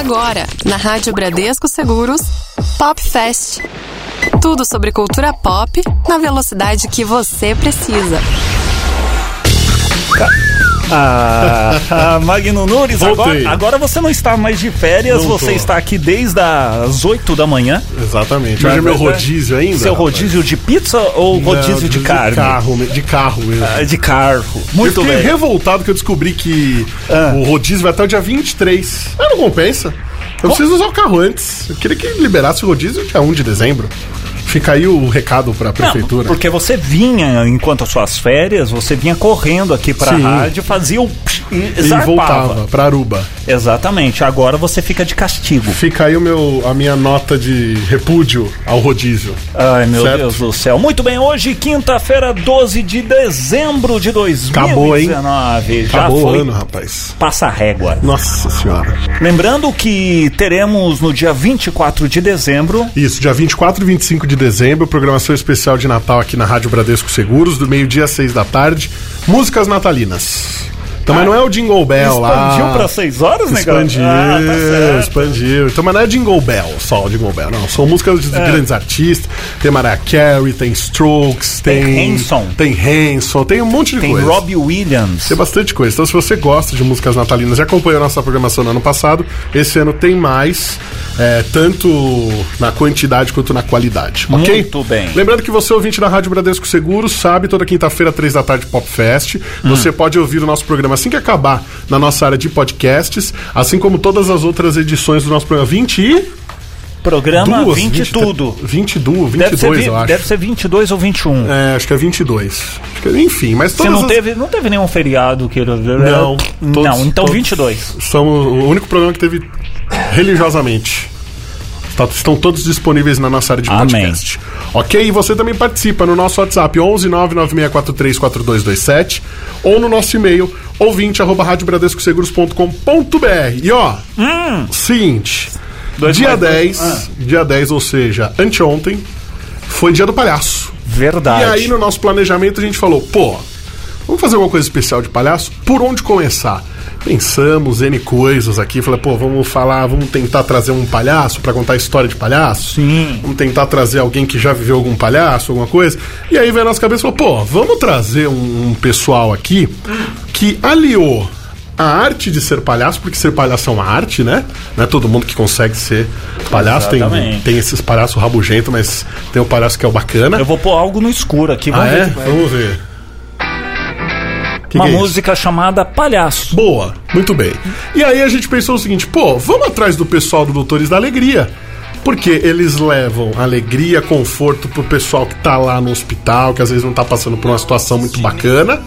Agora, na Rádio Bradesco Seguros, Pop Fest. Tudo sobre cultura pop na velocidade que você precisa. Ah, Magno Nunes, Voltei. agora, agora você não está mais de férias, Não você tô. está aqui desde as 8 da manhã. Exatamente. Hoje é meu verdade? rodízio ainda. Seu rapaz. rodízio de pizza ou rodízio Não, de carne? carro, me- de carro mesmo. Ah, De carro. Muito eu fiquei bem. revoltado que eu descobri que Ah. o rodízio vai até o dia 23. Ah, não compensa. Eu preciso usar o carro antes. Eu queria que liberasse o rodízio dia 1 de dezembro. Fica aí o recado pra Não, prefeitura. porque você vinha, enquanto as suas férias, você vinha correndo aqui pra Sim. rádio, fazia o... E, E zarpava. voltava pra Aruba. Exatamente. Agora você fica de castigo. Fica aí o meu, a minha nota de repúdio ao rodízio. Ai, meu Certo. Deus do céu. Muito bem, hoje, quinta-feira, 12 de dezembro de 2019. Acabou, hein? Já Acabou foi. o ano, rapaz. Passa a régua. Nossa senhora. Lembrando que teremos no dia 24 de dezembro. Isso, dia 24 e 25 de dezembro, programação especial de Natal aqui na Rádio Bradesco Seguros, do meio-dia às seis da tarde. Músicas natalinas. Então, mas não é o Jingle Bell lá. Expandiu pra 6 horas, né, Expandiu, Ah, tá expandiu. Então, mas não é Jingle Bell, só o Jingle Bell, não. São músicas de É. grandes artistas. Tem Mariah Carey, tem Strokes, Tem tem. Hanson. Tem Hanson, tem um monte de Tem coisa. Robbie Williams. Tem bastante coisa. Então, se você gosta de músicas natalinas e acompanhou a nossa programação no ano passado, esse ano tem mais, é, tanto na quantidade quanto na qualidade. Ok? Muito bem. Lembrando que você, ouvinte da Rádio Bradesco Seguros, sabe, toda quinta-feira, três da tarde, Pop Fest. Hum. Você pode ouvir o nosso programa assim que acabar na nossa área de podcasts, assim como todas as outras edições do nosso programa. 20 e. Programa duas, 20 20 tudo. 22, 22, Deve ser, eu acho. deve ser 22 ou 21. É, acho que é 22. Acho que, enfim, mas Você todas não as- teve, não teve nenhum feriado que ele... Não. Não, todos- então todos 22. São o único programa que teve religiosamente. Tá- Estão todos disponíveis na nossa área de Amém. podcast. Ok? E você também participa no nosso WhatsApp 11 996434227 ou no nosso e-mail ouvinte arroba radiobradescoseguros.com.br. E ó, seguinte, Dois dia mais dois. 10, Ah. dia 10, ou seja, anteontem, foi dia do palhaço. Verdade. E aí, no nosso planejamento, a gente falou, pô, vamos fazer alguma coisa especial de palhaço? Por onde começar? Pensamos N coisas aqui, falei, pô, vamos falar, vamos tentar trazer um palhaço pra contar a história de palhaço? Sim. Vamos tentar trazer alguém que já viveu algum palhaço, alguma coisa? E aí veio a nossa cabeça e falou, pô, vamos trazer um, um pessoal aqui que aliou a arte de ser palhaço, porque ser palhaço é uma arte, né? Não é todo mundo que consegue ser palhaço. Tem, Exatamente. tem esses palhaços rabugentos, mas tem o palhaço que é o bacana. Eu vou pôr algo no escuro aqui. Vamos Ah, ver é? que vai. Vamos ver. Que Uma que é isso? música chamada Palhaço. Boa, muito bem. E aí a gente pensou o seguinte, pô, vamos atrás do pessoal do Doutores da Alegria. Porque eles levam alegria, conforto pro pessoal que tá lá no hospital, que às vezes não tá passando por uma situação muito bacana.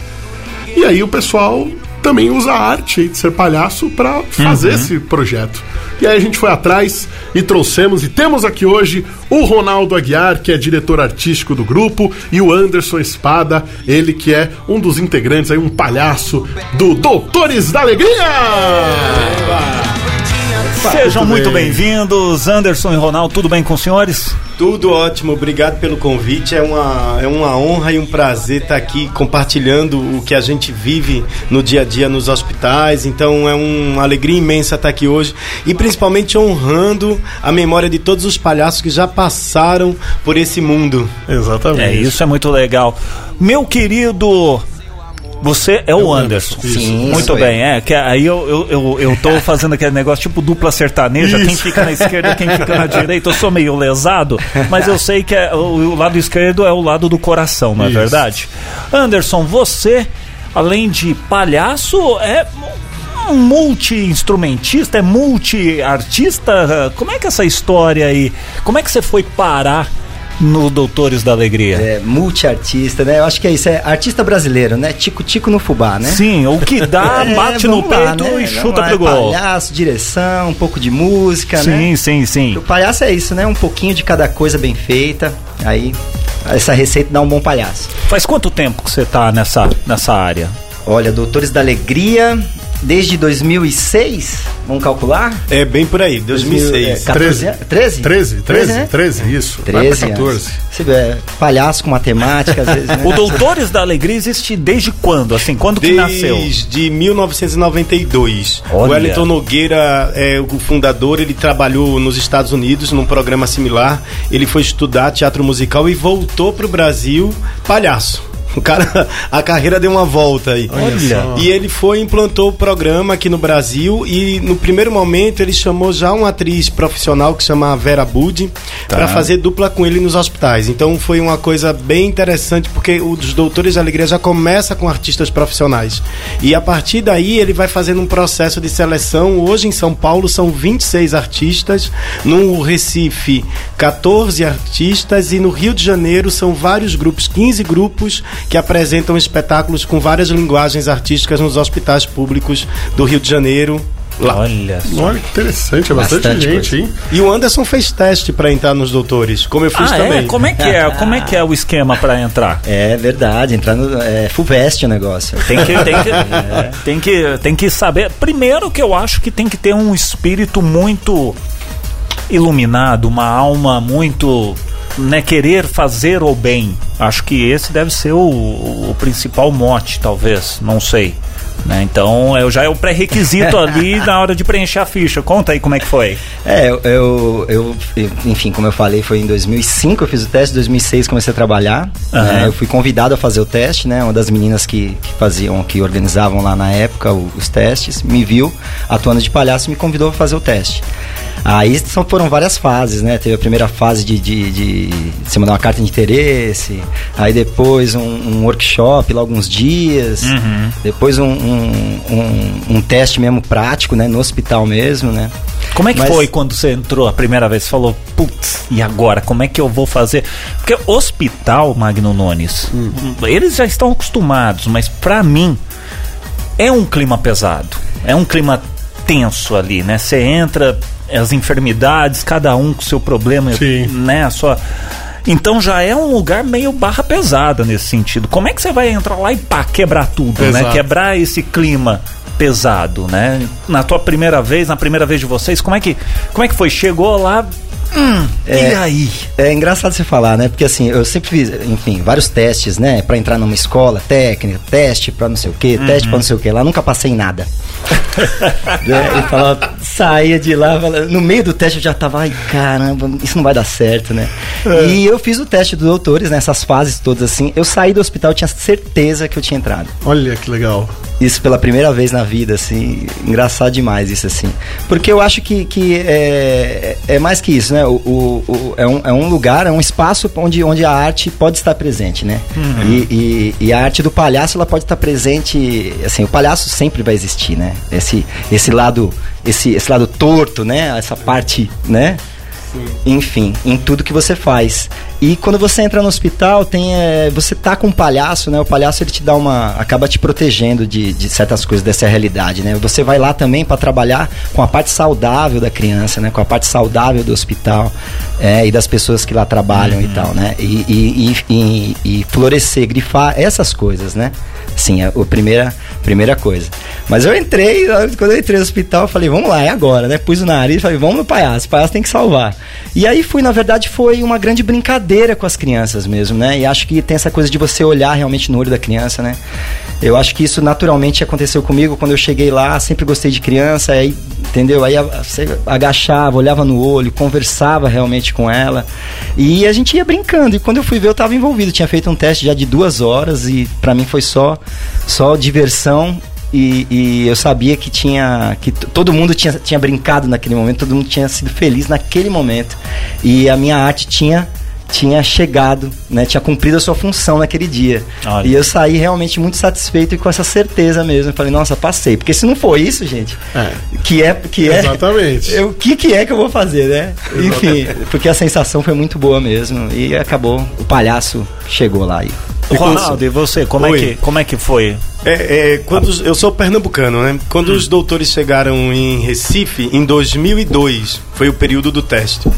E aí o pessoal também usa a arte de ser palhaço pra fazer Uhum. esse projeto. E aí a gente foi atrás e trouxemos, e temos aqui hoje o Ronaldo Aguiar, que é diretor artístico do grupo, e o Anderson Espada, ele que é um dos integrantes aí, um palhaço do Doutores da Alegria! Sejam muito bem. bem-vindos, Anderson e Ronaldo, tudo bem com os senhores? Tudo ótimo, obrigado pelo convite. É uma, é uma honra e um prazer estar aqui compartilhando o que a gente vive no dia a dia nos hospitais. Então é uma alegria imensa estar aqui hoje e principalmente honrando a memória de todos os palhaços que já passaram por esse mundo. Exatamente. É, isso é muito legal. Meu querido. Você é o Anderson. Isso. Sim, Muito bem, é. Que aí eu, eu, eu, eu tô fazendo aquele negócio tipo dupla sertaneja, quem fica na esquerda, quem fica na direita. Eu sou meio lesado, mas eu sei que é, o, o lado esquerdo é o lado do coração, não é Isso. verdade? Anderson, você, além de palhaço, é um multi-instrumentista, é multi-artista? Como é que é essa história aí? Como é que você foi parar no Doutores da Alegria? É, multiartista, né? Eu acho que é isso, é artista brasileiro, né? Tico-tico no fubá, né? Sim, o que dá, É, bate no lá, peito né? e chuta lá, pro gol. Palhaço, direção, um pouco de música, né? Sim, sim, sim. O palhaço é isso, né? Um pouquinho de cada coisa bem feita. Aí, essa receita dá um bom palhaço. Faz quanto tempo que você tá nessa, nessa área? Olha, Doutores da Alegria, desde 2006, vamos calcular? É bem por aí, 2006. É, 14 anos? 13? 13, 13, né? 13, isso. Vai pra 13 14. anos. Você vê, é, palhaço com matemática, às vezes, né? O Doutores da Alegria existe desde quando? Assim, quando que nasceu? Desde 1992. Olha. O Wellington Nogueira é o fundador, ele trabalhou nos Estados Unidos num programa similar. Ele foi estudar teatro musical e voltou pro Brasil palhaço. O cara, a carreira deu uma volta aí. Olha. E ele foi e implantou o programa aqui no Brasil e no primeiro momento ele chamou já uma atriz profissional que chama Vera Budi Tá. para fazer dupla com ele nos hospitais. Então foi uma coisa bem interessante porque os Doutores da Alegria já começa com artistas profissionais. E a partir daí ele vai fazendo um processo de seleção. Hoje em São Paulo são 26 artistas, no Recife 14 artistas e no Rio de Janeiro são vários grupos, 15 grupos que apresentam espetáculos com várias linguagens artísticas nos hospitais públicos do Rio de Janeiro. Lá. Olha só. Olha que interessante, é bastante, Bastante gente, coisa. hein? E o Anderson fez teste para entrar nos doutores, como eu fiz Ah, também. é? Como é que é? Como é que é o esquema pra entrar? É verdade, entrar no. É full vest o negócio. Tem que, tem, que, tem, que, tem que saber. Primeiro que eu acho que tem que ter um espírito muito iluminado, uma alma muito. Né, querer fazer o bem. Acho que esse deve ser o, o principal mote, talvez. Não sei. Né? Então, eu, já é o pré-requisito ali na hora de preencher a ficha. Conta aí como é que foi. É, eu, eu, eu- enfim, como eu falei, foi em 2005 eu fiz o teste, em 2006 comecei a trabalhar. Aham. né, eu fui convidado a fazer o teste, né? Uma das meninas que, que faziam, que organizavam lá na época o- os testes, me viu atuando de palhaço e me convidou a fazer o teste. Aí são, foram várias fases, né? Teve a primeira fase de, de, de você mandar uma carta de interesse, aí depois um, um workshop lá alguns dias, depois um, um, um- um teste mesmo prático, né? No hospital mesmo, né? Como é que Mas- foi quando você entrou a primeira vez? Você falou, putz, e agora? Como é que eu vou fazer? Porque hospital, Magno Nunes, eles já estão acostumados, mas pra mim é um clima pesado. É um clima tenso ali, né? Você entra, as enfermidades, cada um com seu problema, Sim. né? A sua. Então já é um lugar meio barra pesada nesse sentido. Como é que você vai entrar lá e pá, quebrar tudo, né? Exato. Quebrar esse clima pesado, né? Na tua primeira vez, na primeira vez de vocês, como é que, como é que foi? Chegou lá, hum, e É. aí? É engraçado você falar, né? Porque assim, eu sempre fiz, enfim, vários testes, né? Pra entrar numa escola, técnica, teste pra não sei o quê, teste pra não sei o quê. Lá nunca passei em nada. né? E falava, saía de lá, falava- no meio do teste eu já tava, ai caramba, isso não vai dar certo, né? E eu fiz o teste dos doutores, nessas fases todas assim. Eu saí do hospital, eu tinha certeza que eu tinha entrado. Olha que legal. Isso pela primeira vez na vida, assim, engraçado demais isso, assim. Porque eu acho que, que é, é mais que isso, né? O, o- o- é, um, é um lugar, é um espaço onde, onde a arte pode estar presente, né? E, e- e a arte do palhaço, ela pode estar presente, assim, o palhaço sempre vai existir, né? Esse, esse lado, esse, esse lado torto, né? Essa parte, né? Enfim, em tudo que você faz. E quando você entra no hospital, tem, é, você tá com um palhaço, né? O palhaço ele te dá uma. acaba te protegendo de, de certas coisas dessa realidade, né? Você vai lá também para trabalhar com a parte saudável da criança, né? Com a parte saudável do hospital é, e das pessoas que lá trabalham e tal, né? E, e, e, e- florescer, grifar essas coisas, né? Sim, é a primeira, primeira coisa. Mas eu entrei, quando eu entrei no hospital, eu falei, vamos lá, é agora, né? Pus o nariz, falei, vamos no palhaço, o palhaço tem que salvar. E aí fui, na verdade, foi uma grande brincadeira com as crianças mesmo, né? E acho que tem essa coisa de você olhar realmente no olho da criança, né? Eu acho que isso naturalmente aconteceu comigo quando eu cheguei lá, sempre gostei de criança, aí, entendeu? Aí você agachava, olhava no olho, conversava realmente com ela. E a gente ia brincando. E quando eu fui ver, eu tava envolvido. Tinha feito um teste já de duas horas e pra mim foi só, só diversão. E, e eu sabia que tinha. que todo mundo tinha, tinha brincado naquele momento, todo mundo tinha sido feliz naquele momento. E a minha arte tinha tinha chegado, né, tinha cumprido a sua função naquele dia. Olha. E eu saí realmente muito satisfeito e com essa certeza mesmo. Eu falei, nossa, passei. Porque se não for isso, gente, É. que é. Que é Exatamente. eu- O que, que é que eu vou fazer, né? Enfim, porque a sensação foi muito boa mesmo. E acabou, o palhaço chegou lá. E, Ronaldo, e você, como é, que, como é que foi? É, é, quando os- eu sou pernambucano, né? Quando os doutores chegaram em Recife, em 2002, foi o período do teste.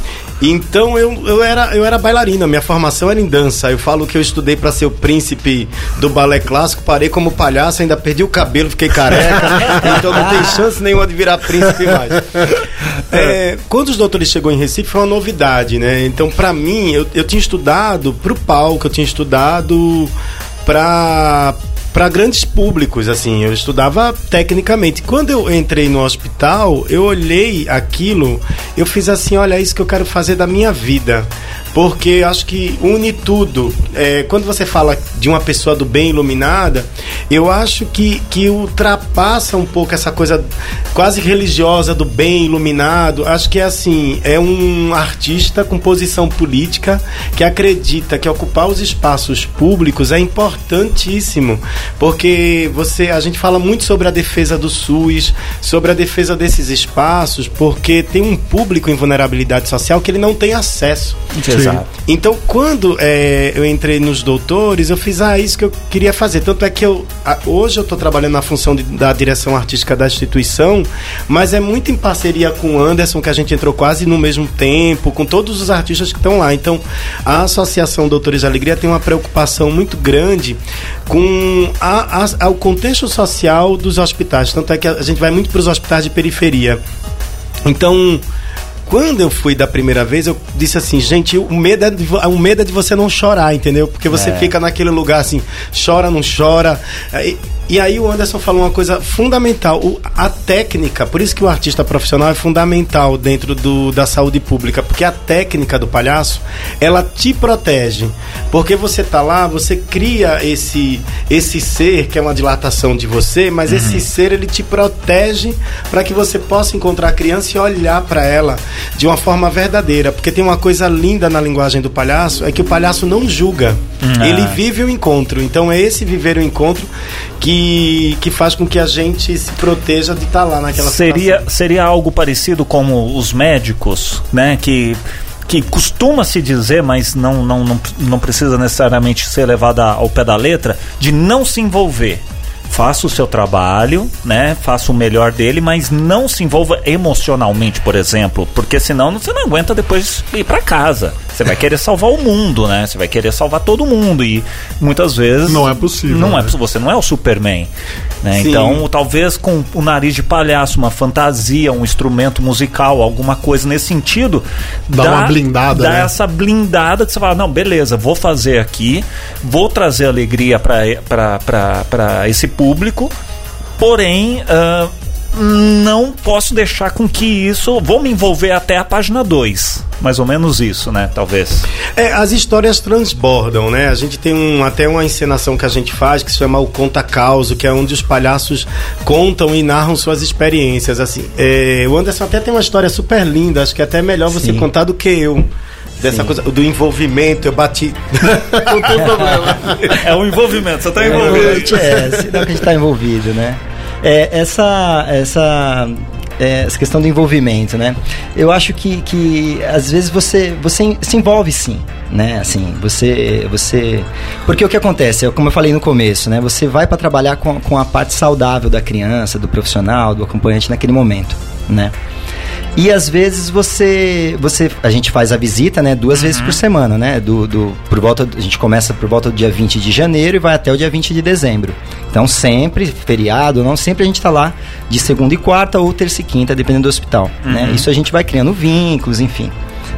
Então eu, eu, era, eu era bailarina, minha formação era em dança. Eu falo que eu estudei para ser o príncipe do balé clássico, parei como palhaço, ainda perdi o cabelo, fiquei careca. então não tem chance nenhuma de virar príncipe mais. É, quando os doutores chegou em Recife foi uma novidade, né? Então para mim, eu, eu tinha estudado pro palco, eu tinha estudado para para grandes públicos, assim, eu estudava tecnicamente. Quando eu entrei no hospital, eu olhei aquilo, eu fiz assim, olha, é isso que eu quero fazer da minha vida porque acho que une tudo. É, quando você fala de uma pessoa do bem iluminada, eu acho que, que ultrapassa um pouco essa coisa quase religiosa do bem iluminado. Acho que é assim, é um artista com posição política que acredita que ocupar os espaços públicos é importantíssimo, porque você a gente fala muito sobre a defesa do SUS, sobre a defesa desses espaços, porque tem um público em vulnerabilidade social que ele não tem acesso. Sim. Exato. Então, quando é, eu entrei nos doutores, eu fiz, ah, isso que eu queria fazer. Tanto é que eu, hoje eu estou trabalhando na função de, da direção artística da instituição, mas é muito em parceria com o Anderson, que a gente entrou quase no mesmo tempo, com todos os artistas que estão lá. Então, a Associação Doutores Alegria tem uma preocupação muito grande com a, a, o contexto social dos hospitais. Tanto é que a gente vai muito para os hospitais de periferia. Então, quando eu fui da primeira vez, eu disse assim, gente, o medo é de, o medo é de você não chorar, entendeu? Porque você é. fica naquele lugar assim, chora, não chora. E, e aí o Anderson falou uma coisa fundamental, o, a técnica, por isso que o artista profissional é fundamental dentro do, da saúde pública, porque a técnica do palhaço, ela te protege. Porque você tá lá, você cria esse esse ser que é uma dilatação de você, mas uhum. esse ser ele te protege para que você possa encontrar a criança e olhar para ela de uma forma verdadeira, porque tem uma coisa linda na linguagem do palhaço, é que o palhaço não julga. Uhum. Ele vive o encontro. Então é esse viver o encontro que, que faz com que a gente se proteja de estar tá lá naquela seria situação. Seria algo parecido como os médicos, né? Que que costuma se dizer, mas não, não, não, não precisa necessariamente ser levada ao pé da letra, de não se envolver faça o seu trabalho, né? Faça o melhor dele, mas não se envolva emocionalmente, por exemplo, porque senão você não aguenta depois ir para casa. Você vai querer salvar o mundo, né? Você vai querer salvar todo mundo e muitas vezes não é possível. Não é né? é você não é o Superman, né? Então, talvez com o nariz de palhaço, uma fantasia, um instrumento musical, alguma coisa nesse sentido, dá, dá uma blindada, dá né? essa blindada que você fala, não, beleza, vou fazer aqui, vou trazer alegria para esse público, porém uh, não posso deixar com que isso. Vou me envolver até a página 2. Mais ou menos isso, né? Talvez. É, as histórias transbordam, né? A gente tem um, até uma encenação que a gente faz que se chama o Conta Causo, que é onde os palhaços contam e narram suas experiências. Assim, é, o Anderson até tem uma história super linda, acho que é até melhor você Sim. contar do que eu dessa Sim. coisa do envolvimento, eu bati. Não tem problema. É o envolvimento, você está envolvido. É, se dá que a gente está envolvido, né? É, essa, essa, é, essa questão do envolvimento, né? Eu acho que, que às vezes você, você se envolve sim, né? Assim, você, você... Porque o que acontece, é como eu falei no começo, né? Você vai para trabalhar com, com a parte saudável da criança, do profissional, do acompanhante naquele momento, né? E às vezes você, você a gente faz a visita, né, duas uhum. vezes por semana, né? Do, do por volta a gente começa por volta do dia 20 de janeiro e vai até o dia 20 de dezembro. Então sempre feriado, não sempre a gente está lá de segunda e quarta ou terça e quinta, dependendo do hospital, né? uhum. né? Isso a gente vai criando vínculos, enfim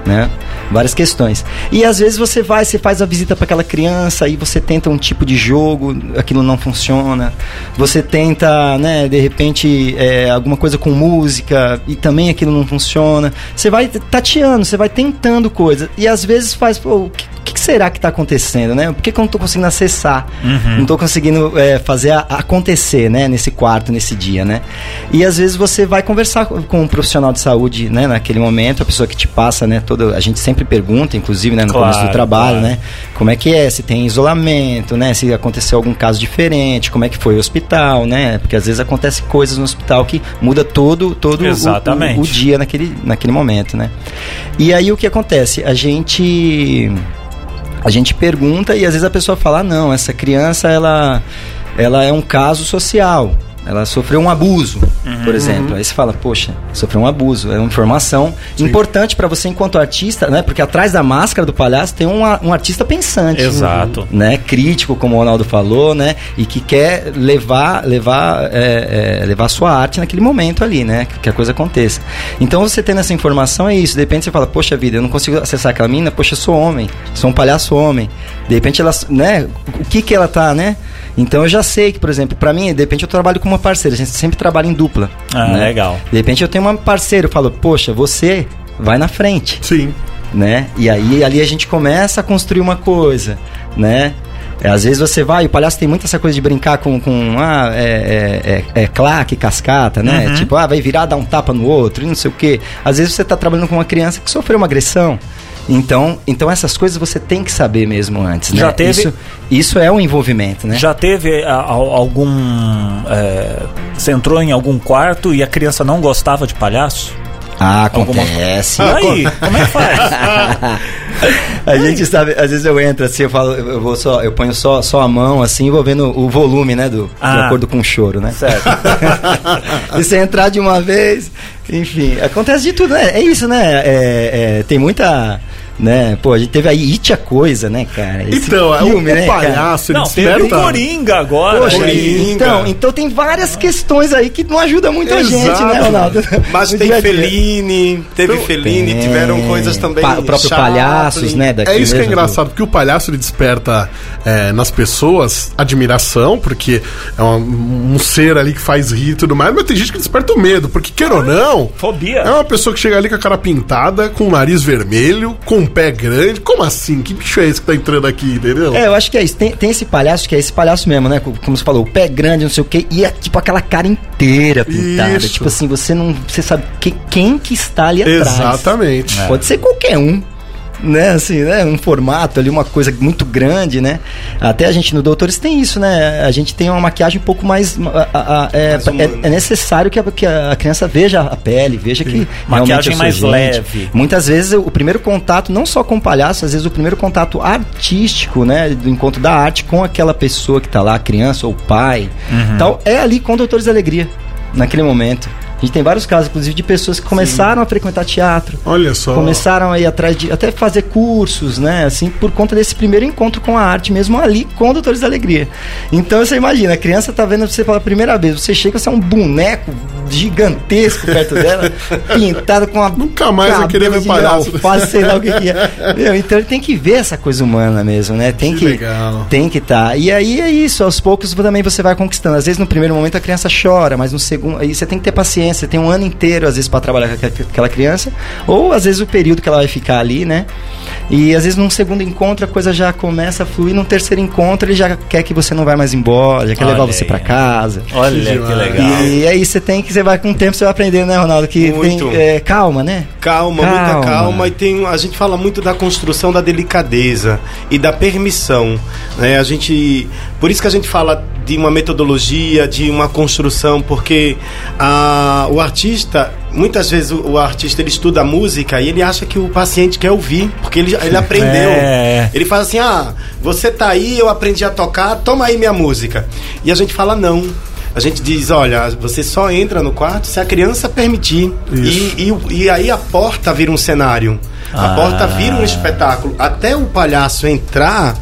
né? Várias questões. E às vezes você vai, você faz a visita para aquela criança e você tenta um tipo de jogo, aquilo não funciona. Você tenta, né, de repente, é, alguma coisa com música e também aquilo não funciona. Você vai tateando, você vai tentando coisas. E às vezes faz, pô, o que, que será que está acontecendo, né? Por que, que eu não estou conseguindo acessar? Uhum. Não estou conseguindo é, fazer a, acontecer, né? Nesse quarto, nesse dia, né? E às vezes você vai conversar com um profissional de saúde, né? Naquele momento, a pessoa que te passa, né? Toda, a gente sempre pergunta, inclusive, né? No claro, começo do trabalho, claro. né? Como é que é? Se tem isolamento, né? Se aconteceu algum caso diferente, como é que foi o hospital, né? Porque às vezes acontece coisas no hospital que muda todo, todo o, o, o dia naquele, naquele momento, né? E aí o que acontece? A gente a gente pergunta e às vezes a pessoa fala: ah, não, essa criança ela, ela é um caso social. Ela sofreu um abuso, por exemplo. Aí você fala, poxa, sofreu um abuso. É uma informação importante para você enquanto artista, né? Porque atrás da máscara do palhaço tem um, um artista pensante. Exato. Né? Crítico, como o Ronaldo falou, né? E que quer levar, levar, é, é, levar sua arte naquele momento ali, né? Que, que a coisa aconteça. Então você tendo essa informação é isso. De repente você fala, poxa vida, eu não consigo acessar aquela mina, poxa, eu sou homem, sou um palhaço homem. De repente ela, né? O que que ela tá, né? Então eu já sei que, por exemplo, pra mim, de repente eu trabalho com uma parceira, a gente sempre trabalha em dupla. Ah, né? legal. De repente eu tenho uma parceira, eu falo, poxa, você vai na frente Sim. né? E aí ali a gente começa a construir uma coisa, né? É, às vezes você vai, o palhaço tem muito essa coisa de brincar com, com ah, é, é, é, é claque, cascata, né? Tipo, ah, vai virar, dar um tapa no outro e não sei o quê. Às vezes você tá trabalhando com uma criança que sofreu uma agressão. Então, então essas coisas você tem que saber mesmo antes, né? Já teve- Isso, isso é um envolvimento, né? Já teve a- a- algum. é, você entrou em algum quarto e a criança não gostava de palhaço? Ah, Alguma- acontece. E aí, como é que faz? A gente sabe, às vezes eu entro assim, eu falo, eu vou só, eu ponho só, só a mão assim, e vou vendo o volume, né, do, de Ah. acordo com o choro, né? Certo. e você entrar de uma vez, enfim, acontece de tudo, né? É isso, né? É, é, tem muita, né? Pô, a gente teve aí It a Coisa, né, cara? Esse Então, é, filme, o, né, o cara? palhaço, ele Não, teve o desperta... Coringa agora. Poxa, aí. então, então tem várias questões aí que não ajudam muito a gente, Exato. né, Ronaldo? Mas tem. Fellini, teve Fellini, Tem. tiveram coisas também. Pa- o próprio Chaplin. Palhaços, né? daqui É isso que é engraçado, porque o palhaço ele desperta é, nas pessoas admiração, porque é um, um ser ali que faz rir e tudo mais, mas tem gente que desperta o medo, porque queira ou não, Fobia. é uma pessoa que chega ali com a cara pintada, com o nariz vermelho, com pé grande. Como assim? Que bicho é esse que tá entrando aqui, entendeu? É, eu acho que é isso. Tem, tem esse palhaço que é esse palhaço mesmo, né? Como você falou, o pé grande, não sei o quê, e é tipo aquela cara inteira pintada. Isso. Tipo assim, você não. Você sabe que, quem que está ali atrás. Exatamente. Pode ser qualquer um. Né, assim, né? Um formato ali, uma coisa muito grande, né? Até a gente no Doutores tem isso, né? A gente tem uma maquiagem um pouco mais. a- a- a- é, Mais é- é necessário que a, que a criança veja a pele, veja que. realmente Maquiagem mais gente. leve. Muitas vezes o primeiro contato, não só com o palhaço, às vezes o primeiro contato artístico, né? Do encontro da arte com aquela pessoa que tá lá, a criança ou o pai, Uhum. tal, é ali com Doutores da Alegria, naquele momento. A gente tem vários casos, inclusive, de pessoas que começaram a frequentar teatro, Olha só. começaram a ir atrás de até fazer cursos, né? Assim, por conta desse primeiro encontro com a arte, mesmo ali com Doutores da Alegria. Então você imagina, a criança tá vendo você pela primeira vez, você chega, você é um boneco gigantesco perto dela, pintado com uma. Nunca mais vai querer ver palhaço. alface, sei lá o que, que é. Meu, então ele tem que ver essa coisa humana mesmo, né? Tem Que que. legal. Tem que estar. E aí é isso, aos poucos também você vai conquistando. Às vezes no primeiro momento a criança chora, mas no segundo. Aí você tem que ter paciência, você tem um ano inteiro, às vezes, para trabalhar com aquela criança. Ou às vezes o período que ela vai ficar ali, né? E às vezes num segundo encontro a coisa já começa a fluir, num terceiro encontro ele já quer que você não vai mais embora, já quer Olha levar você aí. para casa. Olha que demais. legal. E aí você tem que, você vai com o tempo, você vai aprendendo, né, Ronaldo? Que Muito. tem é, calma, né? Calma, Calma. muita calma. E tem, a gente fala muito da construção da delicadeza e da permissão. Né? A gente, por isso que a gente fala de uma metodologia, de uma construção, porque a, o artista, muitas vezes o, o artista ele estuda a música e ele acha que o paciente quer ouvir, porque ele, ele aprendeu. É. Ele fala assim: ah, você tá aí, eu aprendi a tocar, toma aí minha música. E a gente fala: não. A gente diz, olha, você só entra no quarto se a criança permitir. E, e, e aí a porta vira um cenário. A Ah. porta vira um espetáculo. Até o palhaço entrar,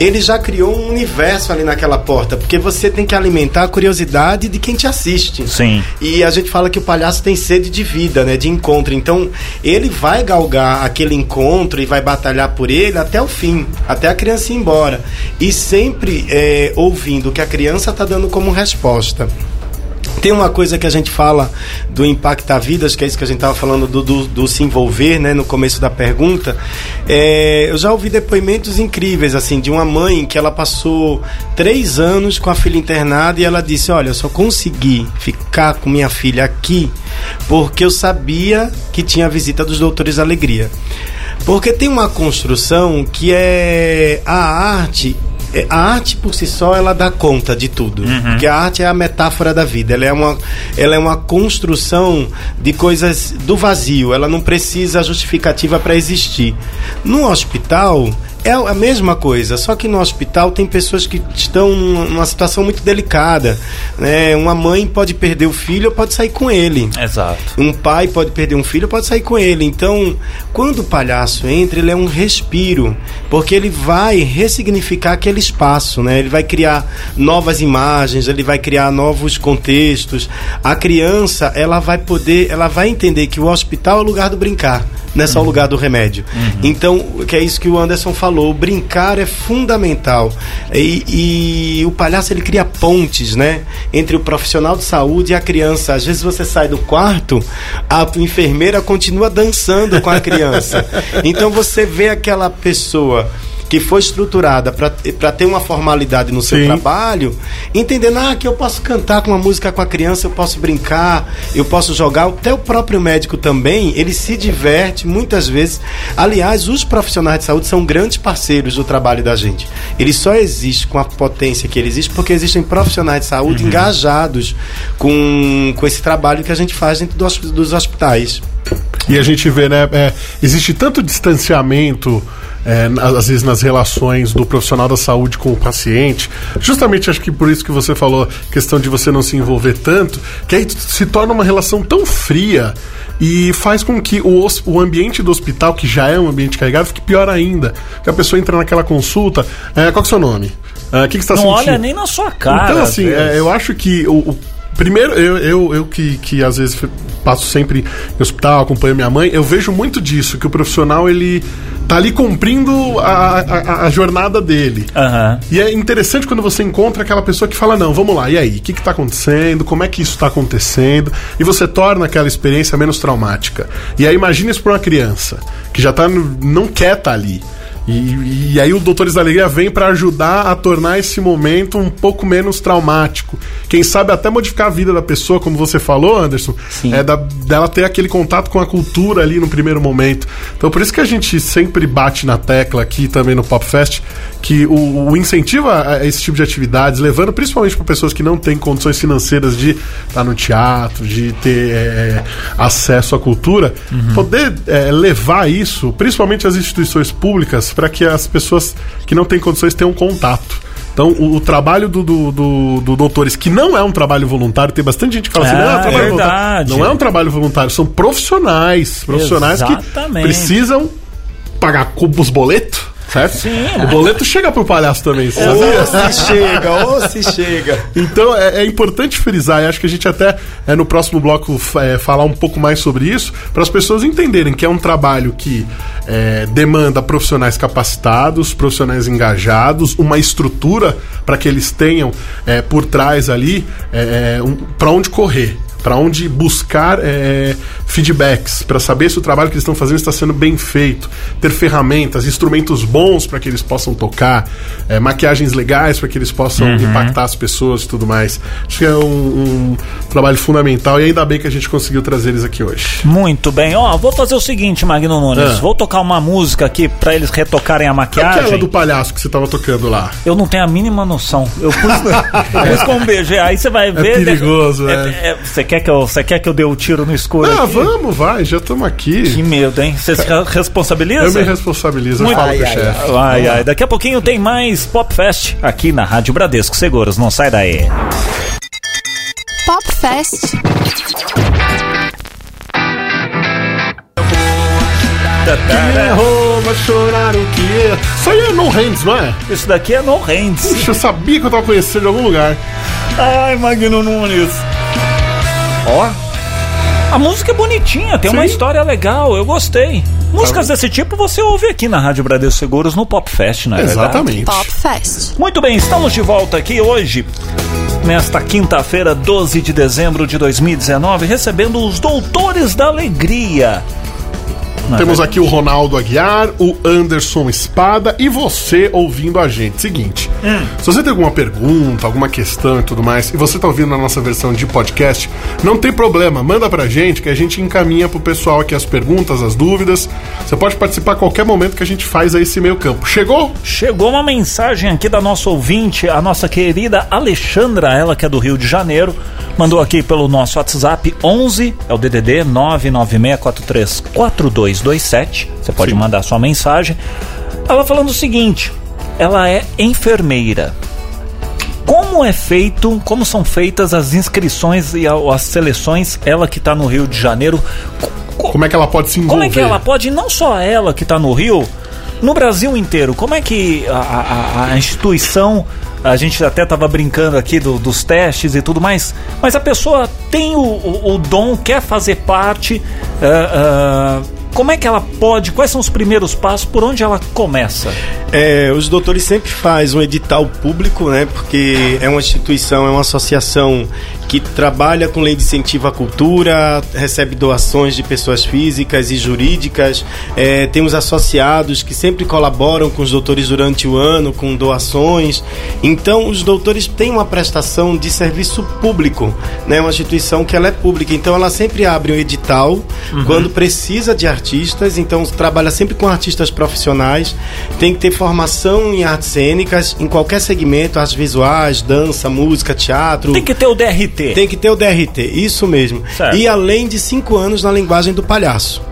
ele já criou um universo ali naquela porta. Porque você tem que alimentar a curiosidade de quem te assiste. Sim. E a gente fala que o palhaço tem sede de vida, né? De encontro. Então, ele vai galgar aquele encontro e vai batalhar por ele até o fim, até a criança ir embora. E sempre é, ouvindo o que a criança está dando como resposta. Tem uma coisa que a gente fala do impactar vidas, que é isso que a gente estava falando do, do, do se envolver, né, no começo da pergunta. É, eu já ouvi depoimentos incríveis, assim, de uma mãe que ela passou três anos com a filha internada e ela disse: Olha, eu só consegui ficar com minha filha aqui porque eu sabia que tinha a visita dos Doutores Alegria. Porque tem uma construção que é a arte a arte por si só ela dá conta de tudo. Porque a arte é a metáfora da vida. Ela é uma ela é uma construção de coisas do vazio. Ela não precisa justificativa para existir. No hospital É a mesma coisa, só que no hospital tem pessoas que estão numa situação muito delicada. Né? Uma mãe pode perder o filho ou pode sair com ele. Exato. Um pai pode perder um filho ou pode sair com ele. Então, quando o palhaço entra, ele é um respiro, porque ele vai ressignificar aquele espaço, né? Ele vai criar novas imagens, ele vai criar novos contextos. A criança, ela vai poder, ela vai entender que o hospital é o lugar do brincar não é só o lugar do remédio. Uhum. Então, que é isso que o Anderson falou, brincar é fundamental. E, e, o palhaço ele cria pontes, né, entre o profissional de saúde e a criança. Às vezes você sai do quarto, a enfermeira continua dançando com a criança. Então você vê aquela pessoa que foi estruturada para ter uma formalidade no seu Sim. trabalho, entendendo ah, que eu posso cantar com uma música com a criança, eu posso brincar, eu posso jogar. Até o próprio médico também, ele se diverte muitas vezes. Aliás, os profissionais de saúde são grandes parceiros do trabalho da gente. Ele só existe com a potência que ele existe porque existem profissionais de saúde uhum. engajados com, com esse trabalho que a gente faz dentro dos, dos hospitais. E a gente vê, né? É, existe tanto distanciamento é, às vezes nas relações do profissional da saúde com o paciente. Justamente acho que por isso que você falou, questão de você não se envolver tanto, que aí se torna uma relação tão fria e faz com que o, o ambiente do hospital, que já é um ambiente carregado, fique pior ainda. Que a pessoa entra naquela consulta, é, qual é o seu nome? O que, que você está sentindo? Não olha nem na sua cara. Então, assim, é, eu acho que o, o Primeiro, eu, eu, eu que, que às vezes passo sempre em hospital, acompanho minha mãe, eu vejo muito disso, que o profissional ele tá ali cumprindo a, a, a jornada dele. Uhum. E é interessante quando você encontra aquela pessoa que fala, não, vamos lá, e aí? O que está acontecendo? Como é que isso está acontecendo? E você torna aquela experiência menos traumática. E aí imagina isso para uma criança, que já tá, não quer estar tá ali. E, e, aí o Doutores da Alegria vem para ajudar a tornar esse momento um pouco menos traumático. Quem sabe até modificar a vida da pessoa, como você falou, Anderson, Sim. é da, dela ter aquele contato com a cultura ali no primeiro momento. Então por isso que a gente sempre bate na tecla aqui também no Pop Fest que o, o incentivo a, esse tipo de atividades, levando principalmente para pessoas que não têm condições financeiras de estar no teatro, de ter é, acesso à cultura, uhum. poder é, levar isso, principalmente as instituições públicas, para que as pessoas que não têm condições tenham contato. Então, o, o trabalho do, do, do, do, Doutores, que não é um trabalho voluntário, tem bastante gente que fala assim, não é um trabalho voluntário. Não é um trabalho voluntário, são profissionais. Profissionais Exatamente. que precisam pagar os boletos Certo? Sim. O boleto chega pro palhaço também, você Ou se chega, ou se chega. Então é, é, importante frisar, e acho que a gente até é, no próximo bloco é, falar um pouco mais sobre isso, para as pessoas entenderem que é um trabalho que é, demanda profissionais capacitados, profissionais engajados, uma estrutura para que eles tenham é, por trás ali é, é, um, para onde correr para onde buscar é, feedbacks, para saber se o trabalho que eles estão fazendo está sendo bem feito, ter ferramentas, instrumentos bons para que eles possam tocar, é, maquiagens legais para que eles possam uhum. impactar as pessoas e tudo mais. Acho que é um, um, trabalho fundamental e ainda bem que a gente conseguiu trazer eles aqui hoje. Muito bem. Ó, vou fazer o seguinte, Magno Nunes, ah. vou tocar uma música aqui para eles retocarem a maquiagem. Aquela do palhaço que você estava tocando lá. Eu não tenho a mínima noção. Eu pus, pus com um beijo. Aí você vai é ver. É perigoso, é, é, é. Você quer que eu, você quer que eu dê o um tiro no escuro? Ah, aqui? vamos, vai, já estamos aqui. Que medo, hein? Você se responsabiliza? Eu me responsabilizo, Muito... eu falo ai, pro ai, chefe. Ai, ai, daqui a pouquinho tem mais Pop Fest aqui na Rádio Bradesco Seguros. Não sai daí. Pop Fest. Que vai chorar o que? Isso aí é No Hands, não é? Isso daqui é No Hands. Puxa, eu sabia que eu tava conhecendo de algum lugar. Ai, Magno Nunes. Ó. A música é bonitinha, tem Sim. uma história legal, eu gostei. Músicas tá desse tipo você ouve aqui na Rádio Bradesco Seguros no Pop Fest, né? Exatamente. Pop Fest. Muito bem, estamos de volta aqui hoje, nesta quinta-feira, 12 de dezembro de 2019, recebendo os Doutores da Alegria. Temos aqui o Ronaldo Aguiar, o Anderson Espada e você ouvindo a gente. Seguinte, hum. se você tem alguma pergunta, alguma questão e tudo mais, e você tá ouvindo na nossa versão de podcast, não tem problema, manda pra gente que a gente encaminha pro pessoal aqui as perguntas, as dúvidas. Você pode participar a qualquer momento que a gente faz aí esse meio campo. Chegou? Chegou uma mensagem aqui da nossa ouvinte, a nossa querida Alexandra, ela que é do Rio de Janeiro, mandou aqui pelo nosso WhatsApp 11, é o DDD 9964342 3227. Você pode Sim. mandar sua mensagem. Ela falando o seguinte: ela é enfermeira. Como é feito, como são feitas as inscrições e as seleções? Ela que está no Rio de Janeiro, co- co- Como é que ela pode se envolver? como é que ela pode, não só ela que está no Rio, no Brasil inteiro, como é que a, a- a instituição, a gente até estava brincando aqui do- dos testes e tudo mais, mas a pessoa tem o, o- o dom, quer fazer parte, ah, ah, como é que ela pode, quais são os primeiros passos, por onde ela começa? É, os doutores sempre faz um edital público, né? Porque é uma instituição, é uma associação que trabalha com lei de incentivo à cultura, recebe doações de pessoas físicas e jurídicas, é, tem os associados que sempre colaboram com os doutores durante o ano, com doações. Então, os doutores têm uma prestação de serviço público, né? Uma instituição que ela é pública, então ela sempre abre um edital quando precisa de artistas, então trabalha sempre com artistas profissionais, tem que ter formação em artes cênicas, em qualquer segmento, artes visuais, dança, música, teatro. Tem que ter o DRT. Tem que ter o DRT, isso mesmo. Certo. E além de cinco anos na linguagem do palhaço.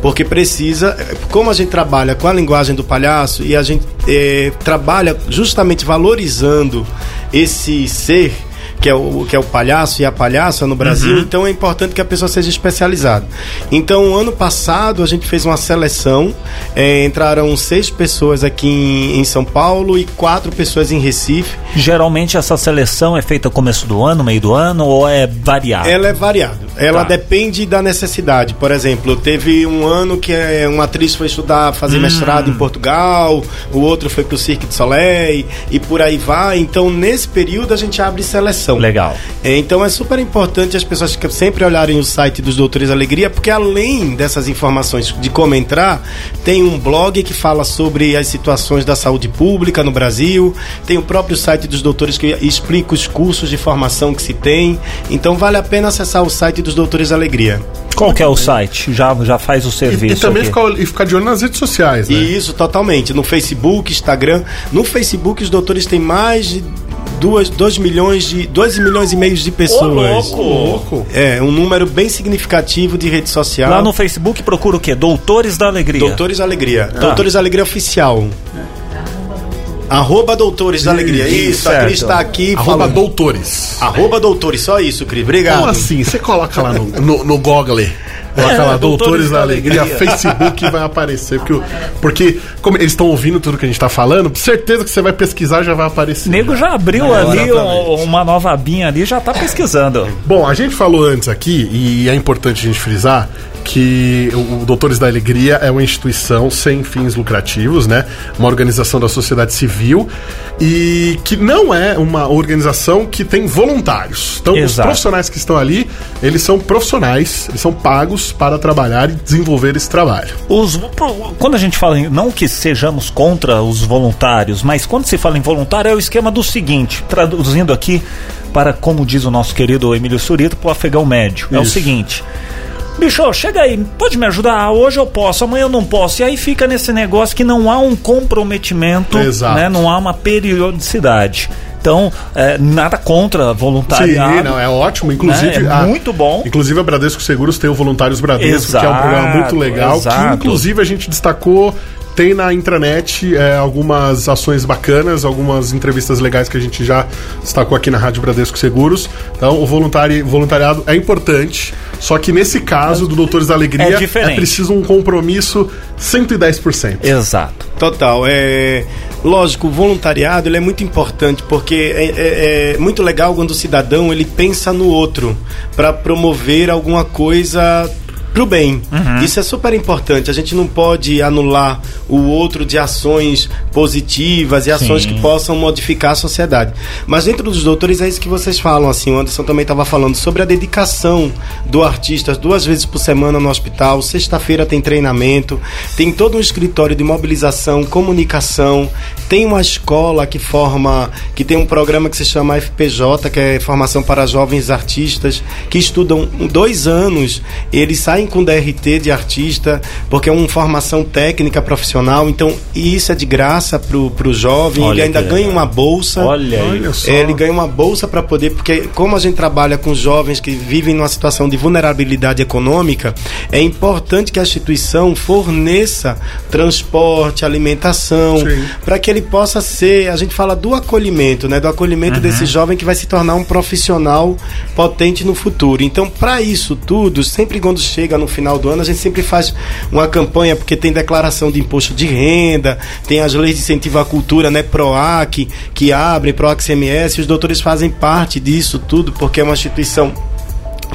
Porque precisa, como a gente trabalha com a linguagem do palhaço e a gente eh, trabalha justamente valorizando esse ser que é, o, que é o palhaço e a palhaça no Brasil, então é importante que a pessoa seja especializada. Então, ano passado, a gente fez uma seleção, eh, entraram seis pessoas aqui em, em São Paulo e quatro pessoas em Recife. Geralmente essa seleção é feita começo do ano, meio do ano, ou é variado? Ela é variável. Ela Tá. depende da necessidade. Por exemplo, teve um ano que é, uma atriz foi estudar, fazer Hum. mestrado em Portugal, o outro foi pro Cirque du Soleil e por aí vai. Então, nesse período, a gente abre seleção. Legal. É, Então é super importante as pessoas sempre olharem o site dos Doutores Alegria, porque além dessas informações de como entrar, tem um blog que fala sobre as situações da saúde pública no Brasil, tem o próprio site dos doutores que explica os cursos de formação que se tem. Então vale a pena acessar o site dos Doutores Alegria. Qual que é o site? Já, já faz o E, serviço e também aqui. ficar, e ficar de olho nas redes sociais, né? E isso totalmente. No Facebook, Instagram. No Facebook, os doutores têm mais de 2 milhões de 2 milhões e meio de pessoas. louco! Louco. É, um número bem significativo de rede social. Lá no Facebook procura o quê? Doutores da Alegria. Doutores Alegria. Tá. Doutores Alegria Oficial. Arroba Doutores da Alegria. Isso, a certo. Cris está aqui Arroba falando. doutores. Arroba Doutores, só isso, Cris. Obrigado. Como assim? Você coloca lá no, no, no Google. Coloca lá, É, Doutores Doutores da da Alegria, Alegria. Facebook vai aparecer. Porque, o- porque como eles estão ouvindo tudo que a gente tá falando, certeza que você vai pesquisar já vai aparecer. O nego já abriu É, ali exatamente. um- uma nova abinha ali, já tá pesquisando. Bom, a gente falou antes aqui, e é importante a gente frisar, que o Doutores da Alegria é uma instituição sem fins lucrativos, né? Uma organização da sociedade civil e que não é uma organização que tem voluntários. Então, os Exato. profissionais que estão ali, eles são profissionais, eles são pagos para trabalhar e desenvolver esse trabalho. Os, quando a gente fala, em, não que sejamos contra os voluntários, mas quando se fala em voluntário é o esquema do seguinte, traduzindo aqui para, como diz o nosso querido Emílio Surito, para o afegão médio. É o Isso. seguinte. Bicho, chega aí, pode me ajudar? Ah, hoje eu posso, amanhã eu não posso. E aí fica nesse negócio que não há um comprometimento, Exato. né? não há uma periodicidade. Então, é, nada contra voluntariado. Sim, não, é ótimo. Inclusive, Né? É a- muito bom. Inclusive, a Bradesco Seguros tem o Voluntários Bradesco, que é um Exato, programa muito legal. exato. Que, inclusive, a gente destacou. Tem na intranet é, algumas ações bacanas, algumas entrevistas legais que a gente já destacou aqui na Rádio Bradesco Seguros. Então, o voluntari, voluntariado é importante. Só que nesse caso do Doutores da Alegria, É diferente. preciso um compromisso 110%. Exato. Total. É, lógico, o voluntariado ele é muito importante porque é, é- é muito legal quando o cidadão ele pensa no outro para promover alguma coisa pro bem. Isso é super importante. A gente não pode anular o outro de ações positivas e ações Sim. que possam modificar a sociedade. Mas dentro dos doutores é isso que vocês falam, assim, o Anderson também estava falando sobre a dedicação do artista duas vezes por semana no hospital, sexta-feira tem treinamento, tem todo um escritório de mobilização, comunicação, tem uma escola que forma, que tem um programa que se chama FPJ, que é formação para jovens artistas, que estudam dois anos, eles saem saem com DRT de artista, porque é uma formação técnica profissional, então isso é de graça pro, pro jovem, Olha ele ainda ganha legal. uma bolsa. Olha aí. Olha só. É, ele ganha uma bolsa para poder, porque como a gente trabalha com jovens que vivem numa situação de vulnerabilidade econômica, é importante que a instituição forneça transporte, alimentação, para que ele possa ser, a gente fala do acolhimento, né, do acolhimento desse jovem que vai se tornar um profissional potente no futuro. Então, para isso tudo, sempre quando chega no final do ano, a gente sempre faz uma campanha porque tem declaração de imposto de renda, tem as leis de incentivo à cultura, né, PROAC, que abrem, PROAC CMS, os doutores fazem parte disso tudo porque é uma instituição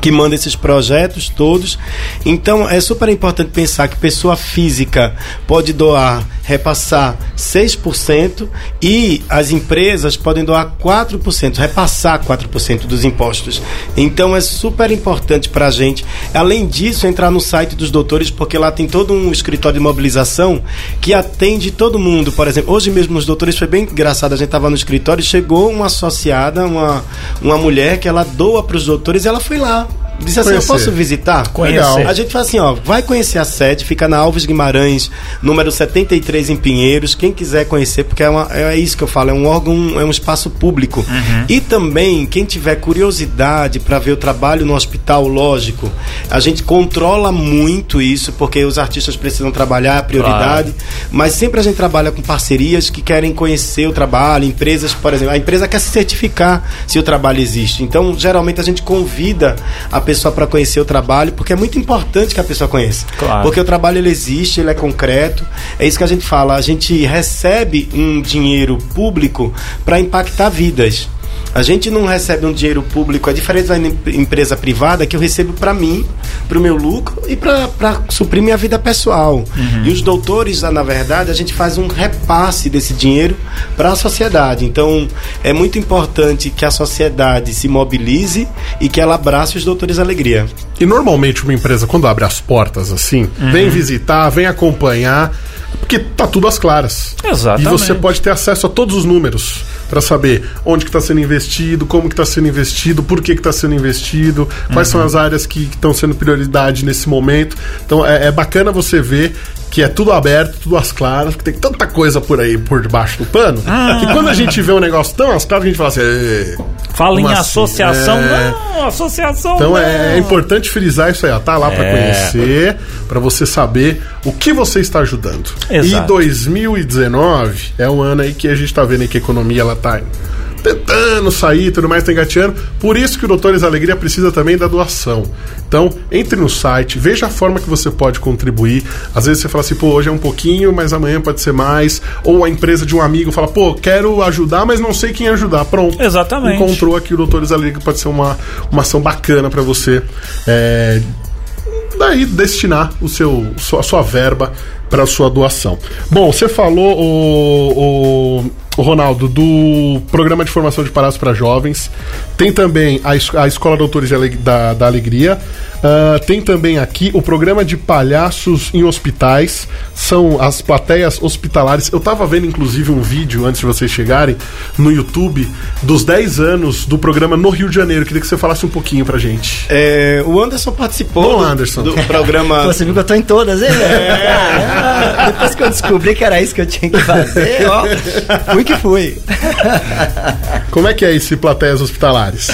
que manda esses projetos todos. Então é super importante pensar que pessoa física pode doar, repassar 6% e as empresas podem doar 4%, repassar 4% dos impostos. Então é super importante para a gente. Além disso, entrar no site dos doutores, porque lá tem todo um escritório de mobilização que atende todo mundo. Por exemplo, hoje mesmo nos doutores foi bem engraçado. A gente estava no escritório e chegou uma associada, uma, uma mulher que ela doa para os doutores e ela foi lá. Disse assim, Conhecer. eu posso visitar? Conhecer. A gente fala assim, ó, vai conhecer a sede, fica na Alves Guimarães, número 73 em Pinheiros. Quem quiser conhecer, porque é, uma- é isso que eu falo, é um órgão, é um espaço público. E também, quem tiver curiosidade para ver o trabalho no hospital, lógico, a gente controla muito isso, porque os artistas precisam trabalhar, é a prioridade. Mas sempre a gente trabalha com parcerias que querem conhecer o trabalho, empresas, por exemplo, a empresa quer se certificar se o trabalho existe. Então, geralmente a gente convida a pessoa para conhecer o trabalho, porque é muito importante que a pessoa conheça. Claro. Porque o trabalho ele existe, ele é concreto. É isso que a gente fala, a gente recebe um dinheiro público para impactar vidas. A gente não recebe um dinheiro público, é diferente da em- empresa privada que eu recebo para mim, para o meu lucro e para suprir minha vida pessoal. E os doutores, na verdade, a gente faz um repasse desse dinheiro para a sociedade. Então, é muito importante que a sociedade se mobilize e que ela abrace os doutores alegria. E normalmente uma empresa, quando abre as portas assim, vem visitar, vem acompanhar, porque tá tudo às claras. Exatamente. E você pode ter acesso a todos os números para saber onde que está sendo investido, como que está sendo investido, por que que está sendo investido, quais são as áreas que estão sendo prioridade nesse momento. Então é, é bacana você ver que é tudo aberto, tudo às claras, porque tem tanta coisa por aí por debaixo do pano, que quando a gente vê um negócio tão às claras, a gente fala assim, "Ê, Fala em assim? associação. É. Não, associação. Então não. é, é importante frisar isso aí, ó. Tá lá pra É. conhecer, pra você saber o que você está ajudando. Exato. E 2019 é um ano aí que a gente tá vendo aí que a economia ela tá tentando sair, tudo mais, tá engateando. Por isso que o Doutores Alegria precisa também da doação. Então, entre no site, veja a forma que você pode contribuir. Às vezes você fala assim, pô, hoje é um pouquinho, mas amanhã pode ser mais. Ou a empresa de um amigo fala, pô, quero ajudar, mas não sei quem ajudar. Pronto. Exatamente. Encontrou aqui o Doutores Alegria, que pode ser uma, uma ação bacana pra você. É, daí destinar o seu, sua, a sua verba para sua doação. Bom, você falou, o, o Ronaldo, do programa de formação de palhaços para jovens. Tem também a, a Escola Doutores da, da Alegria. Ah, tem também aqui o programa de palhaços em hospitais. São as plateias hospitalares. Eu tava vendo, inclusive, um vídeo antes de vocês chegarem no YouTube dos 10 anos do programa no Rio de Janeiro. Queria que você falasse um pouquinho pra gente. É, o Anderson participou Bom, do- Anderson. do programa. Pô, Você viu que eu tô em todas, hein, velho? Caramba, Depois que eu descobri que era isso que eu tinha que fazer, ó, fui que fui. Como é que é esse plateias hospitalares?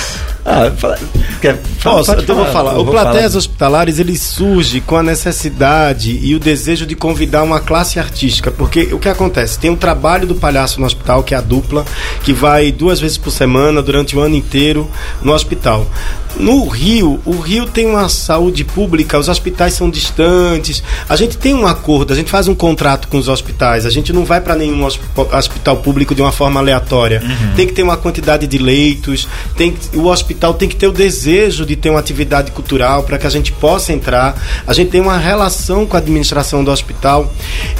Ah, fala, quer, fala- Posso, pode então eu vou falar. O Plateias Hospitalares ele surge com a necessidade e o desejo de convidar uma classe artística, porque o que acontece? Tem um trabalho do palhaço no hospital, que é a dupla, que vai duas vezes por semana durante o ano inteiro no hospital. No Rio, o Rio tem uma saúde pública, os hospitais são distantes. A gente tem um acordo, a gente faz um contrato com os hospitais. A gente não vai para nenhum hosp- hospital público de uma forma aleatória. Tem que ter uma quantidade de leitos, tem o hospital tem que ter o desejo de ter uma atividade cultural para que a gente possa entrar. A gente tem uma relação com a administração do hospital.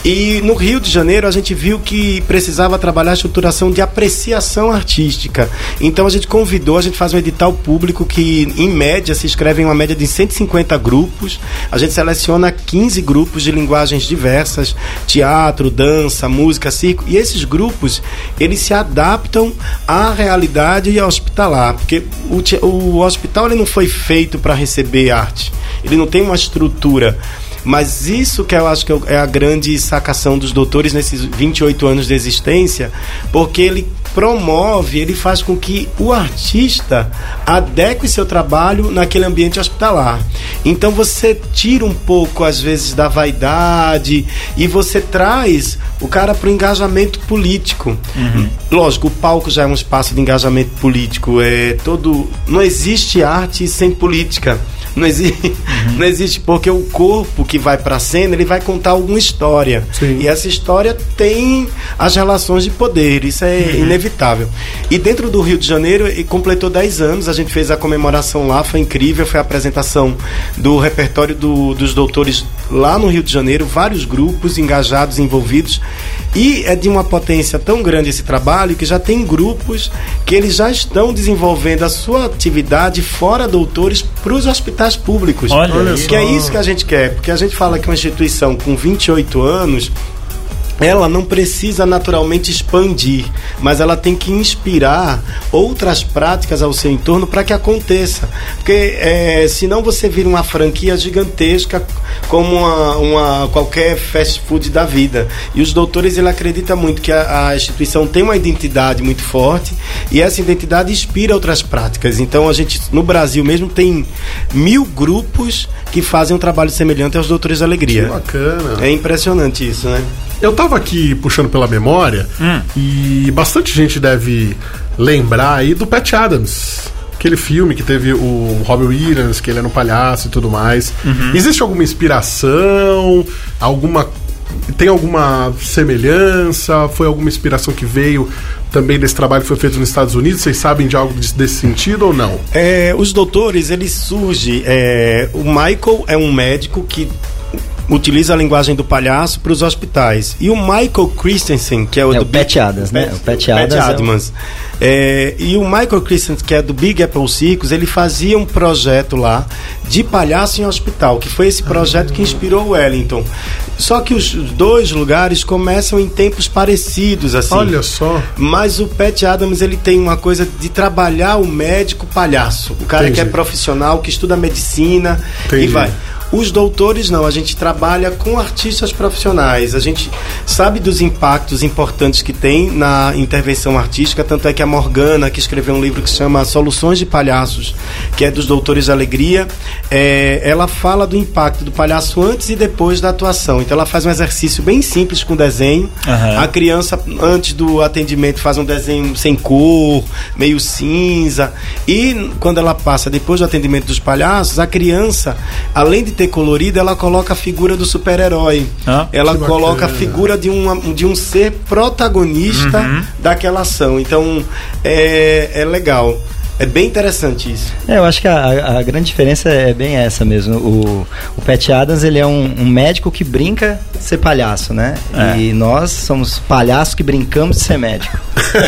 E no Rio de Janeiro a gente viu que precisava trabalhar a estruturação de apreciação artística. Então a gente convidou, a gente faz um edital público que em média se inscreve em uma média de 150 grupos. A gente seleciona 15 grupos de linguagens diversas, teatro, dança, música, circo, e esses grupos, eles se adaptam à realidade hospitalar, porque o, o hospital ele não foi feito para receber arte. ele não tem uma estrutura. Mas isso que eu acho que é a grande sacação dos doutores nesses 28 anos de existência, porque ele promove, ele faz com que o artista adeque seu trabalho naquele ambiente hospitalar. Então você tira um pouco, às vezes, da vaidade e você traz o cara para o engajamento político. Uhum. Lógico, o palco já é um espaço de engajamento político. É todo, não existe arte sem política. Não existe, uhum. não existe porque o corpo que vai para a cena ele vai contar alguma história Sim. e essa história tem as relações de poder. Isso é uhum. inevitável. E dentro do Rio de Janeiro e completou 10 anos. A gente fez a comemoração lá, foi incrível. Foi a apresentação do repertório do, dos doutores lá no Rio de Janeiro, vários grupos engajados, envolvidos. E é de uma potência tão grande esse trabalho que já tem grupos que eles já estão desenvolvendo a sua atividade fora doutores para os hospitais públicos. Olha, que é isso que a gente quer, porque a gente fala que uma instituição com 28 anos ela não precisa naturalmente expandir, mas ela tem que inspirar outras práticas ao seu entorno para que aconteça. Porque é, senão você vira uma franquia gigantesca como uma, uma, qualquer fast food da vida. E os doutores ele acredita muito que a, a, instituição tem uma identidade muito forte e essa identidade inspira outras práticas. Então a gente no Brasil mesmo tem mil grupos que fazem um trabalho semelhante aos Doutores da Alegria. Que bacana. É impressionante isso, né? Eu tava aqui puxando pela memória hum. e bastante gente deve lembrar aí do Pat Adams. Aquele filme que teve o Robin Williams, que ele era um palhaço e tudo mais. Uhum. Existe alguma inspiração? Alguma tem alguma semelhança? Foi alguma inspiração que veio também desse trabalho que foi feito nos Estados Unidos? Vocês sabem de algo desse sentido ou não? É, os doutores, eles surgem. É, o Michael é um médico que utiliza a linguagem do palhaço para os hospitais. E o Michael Christensen, que é o é do o Pat Adams, né? O Pat Adams. Pat Adams. É é, e o Michael Christensen, que é do Big Apple Circus, ele fazia um projeto lá de palhaço em hospital, que foi esse projeto que inspirou o Wellington. Só que os dois lugares começam em tempos parecidos, assim. Olha só. Mas o Pat Adams, ele tem uma coisa de trabalhar o médico palhaço. O cara Entendi. que é profissional, que estuda medicina Entendi. e vai. Os doutores não, a gente trabalha com artistas profissionais, a gente sabe dos impactos importantes que tem na intervenção artística, tanto é que a Morgana, que escreveu um livro que se chama Soluções de Palhaços, que é dos Doutores da Alegria, é, ela fala do impacto do palhaço antes e depois da atuação. Então ela faz um exercício bem simples com desenho. Uhum. A criança, antes do atendimento, faz um desenho sem cor, meio cinza. E quando ela passa depois do atendimento dos palhaços, a criança, além de ter colorida, ela coloca a figura do super-herói. Ah, ela coloca a figura de, um de um ser protagonista uhum. daquela ação. Então, é, é legal. É bem interessante isso. É, eu acho que a, a, grande diferença é bem essa mesmo. O, o Pat Adams, ele é um, um médico que brinca de ser palhaço, né? É. E nós somos palhaços que brincamos de ser médico.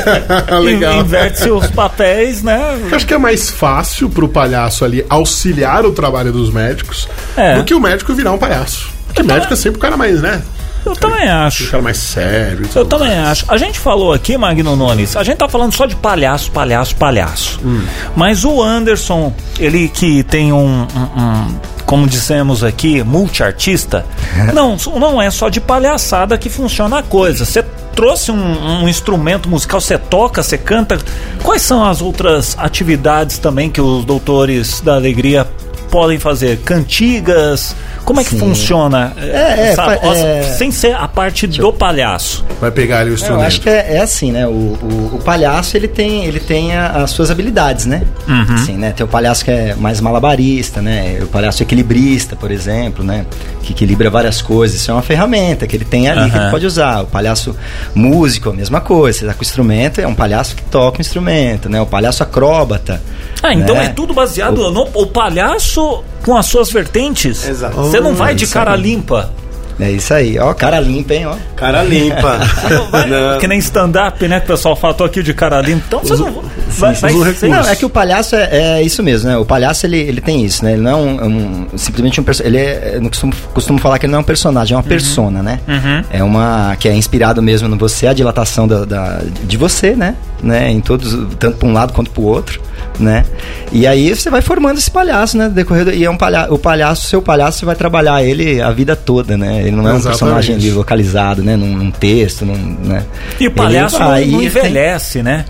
Legal. Inverte os papéis, né? Eu acho que é mais fácil pro palhaço ali auxiliar o trabalho dos médicos é. do que o médico virar um palhaço. Porque o médico é sempre o cara mais, né? Eu também acho. Cara mais sério. Eu também mais. acho. A gente falou aqui, Magno Nunes, a gente tá falando só de palhaço, palhaço, palhaço. Hum. Mas o Anderson, ele que tem um, um, um como dissemos aqui, multiartista, não, não é só de palhaçada que funciona a coisa. Você trouxe um, um, instrumento musical, você toca, você canta. Quais são as outras atividades também que os doutores da alegria podem fazer? Cantigas? Como é que Sim. funciona? É, é, sabe, é, sem ser a parte do palhaço. Vai pegar ali o instrumento. Eu acho que é, é assim, né? O, o, o, palhaço ele tem, ele tem a, as suas habilidades, né? Uhum. Assim, né? Tem o palhaço que é mais malabarista, né? O palhaço equilibrista, por exemplo, né? Que equilibra várias coisas. Isso é uma ferramenta que ele tem ali uhum. que ele pode usar. O palhaço músico, a mesma coisa. Você tá com o instrumento, é um palhaço que toca o instrumento, né? O palhaço acróbata. Ah, então né? é tudo baseado o... no o palhaço com as suas vertentes. Exato. Você não vai de cara limpa. É isso aí, ó, cara limpa, hein, ó. Cara limpa. não. Que nem stand-up, né? Que o pessoal fala, tô aqui de cara limpa. Então você não vai, vai Não, é que o palhaço é, é, isso mesmo, né? O palhaço, ele, ele tem isso, né? Ele não é um, um simplesmente um personagem. Ele é, não costumo, costumo falar que ele não é um personagem, é uma uhum. persona, né? Uhum. É uma, que é inspirado mesmo no você, a dilatação da, da, de você, né? Né? Em todos, tanto para um lado quanto para o outro, né? E aí você vai formando esse palhaço, né? Decorrer, e é um palhaço, o palhaço, seu palhaço, você vai trabalhar ele a vida toda, né? Ele não é um Exatamente. personagem ali localizado, né? Num, num texto, num, né? E o palhaço Ele não, vai- não envelhece, né?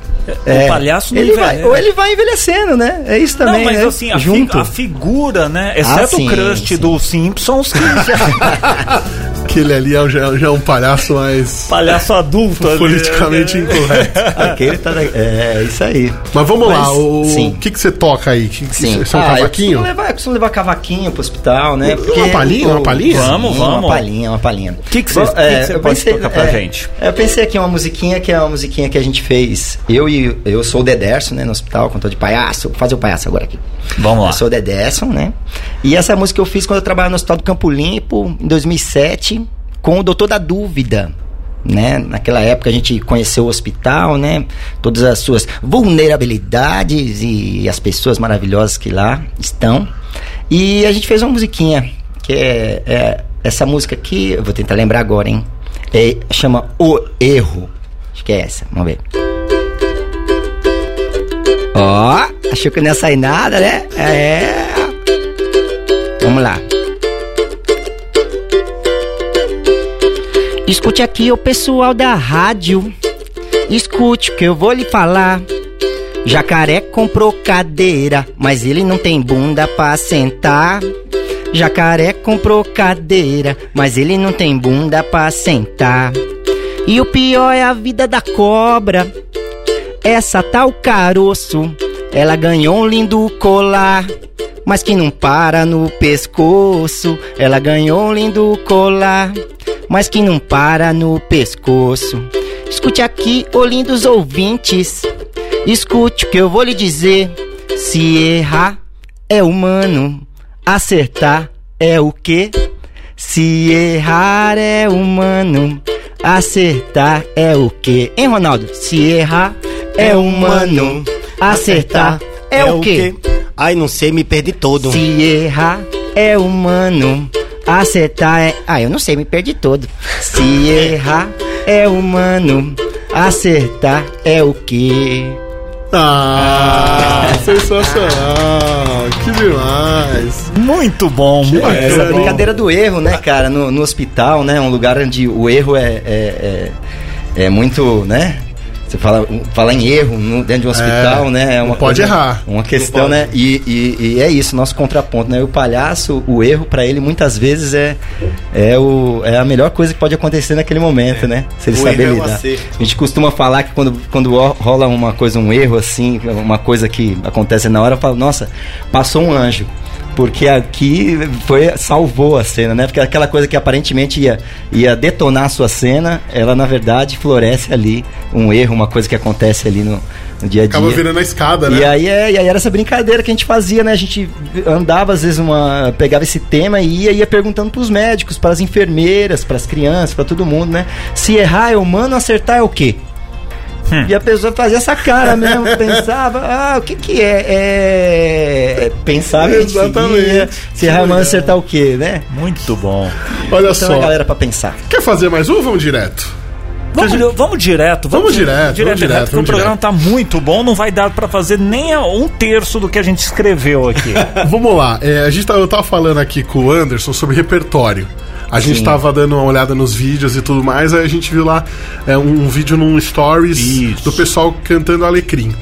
É, o palhaço não ele envelhece. vai, ou ele vai envelhecendo, né? É isso também, não, mas né? assim, a, fi- Junto. a figura, né? Exceto Ah, sim, o crush sim. do Simpsons, que já Aquele ali é, já, já é um palhaço mais palhaço adulto. ali, politicamente né? incorreto. Aquele tá. É, é isso aí. Mas vamos lá, Mas, o sim. o que, que você toca aí? Que, que Sim. Isso é um Ah, eu cavaquinho? costumo levar, eu costumo levar cavaquinho pro hospital, né? Uma palhinha, uma palhinha? Vamos, Sim, vamos. Uma palhinha, uma palhinha. Que que cê- Bom, que eu pode tocar pra gente? Eu pensei aqui uma musiquinha que é uma musiquinha que a gente fez. Eu e eu sou o Dederson, né, no hospital, cantor de palhaço. Vou fazer o palhaço agora aqui. Vamos lá. Eu sou o Dederson, né? E essa música eu fiz quando eu trabalhava no Hospital do Campo Limpo, em 2007, com o Doutor da Dúvida. Né? Naquela época a gente conheceu o hospital, né? Todas as suas vulnerabilidades e as pessoas maravilhosas que lá estão. E a gente fez uma musiquinha, que é, é essa música aqui, eu vou tentar lembrar agora, hein? É, chama O Erro. Acho que é essa, vamos ver. Ó, achou que não ia sair nada, né? É. Vamos lá. Escute aqui o pessoal da rádio. Escute que eu vou lhe falar. Jacaré comprou cadeira, mas ele não tem bunda pra sentar. Jacaré comprou cadeira, mas ele não tem bunda pra sentar. E o pior é a vida da cobra. Essa tal caroço, ela ganhou um lindo colar, mas que não para no pescoço. Ela ganhou um lindo colar, mas que não para no pescoço. Escute aqui, ô lindos ouvintes, escute o que eu vou lhe dizer. Se errar é humano, acertar é o quê? Se errar é humano, acertar é o quê? Hein, Ronaldo? Se errar é humano, acertar é o quê? Ai, não sei, me perdi todo. Se errar é humano, acertar é. Ah, eu não sei, me perdi todo. Se errar é humano, acertar é o quê? Ah, sensacional! Que demais! Muito bom, muito Essa É, bom. brincadeira do erro, né, cara? No, no hospital, né? Um lugar onde o erro é, é, é, é muito, né? Você fala, fala em erro no- dentro de um hospital, né? É não uma pode coisa- errar. Uma questão, né? E, e, e é isso, nosso contraponto, né? O palhaço, o erro pra ele muitas vezes é, é, o, é a melhor coisa que pode acontecer naquele momento, né? Se ele O saber erro é um lidar. A gente costuma falar que quando, quando rola uma coisa, um erro assim, uma coisa que acontece na hora, eu falo, nossa, passou um anjo. Porque aqui foi, salvou a cena, né? Porque aquela coisa que aparentemente ia, ia detonar a sua cena, ela na verdade floresce ali. Um erro, uma coisa que acontece ali no, no dia a dia. Acaba virando a escada, né? E aí, é, e aí era essa brincadeira que a gente fazia, né? A gente andava, às vezes, uma. pegava esse tema e ia, ia perguntando pros médicos, para as enfermeiras, para as crianças, para todo mundo, né? Se errar é humano, acertar é o quê? E a pessoa fazia essa cara mesmo, pensava, ah, o que que é? É. Pensava e a gente Exatamente. Se é humano, acertar o quê, né? Muito bom. Olha Então só. a galera pra pensar. Quer fazer mais um ou vamos direto? Vamos, vamos direto. Vamos direto, vamos direto, porque vamos o programa tá muito bom, não vai dar pra fazer nem um terço do que a gente escreveu aqui. Vamos lá, é, a gente tá, eu tava falando aqui com o Anderson sobre repertório. A gente Sim. tava dando uma olhada nos vídeos e tudo mais, aí a gente viu lá é, um, vídeo num stories Isso. do pessoal cantando Alecrim.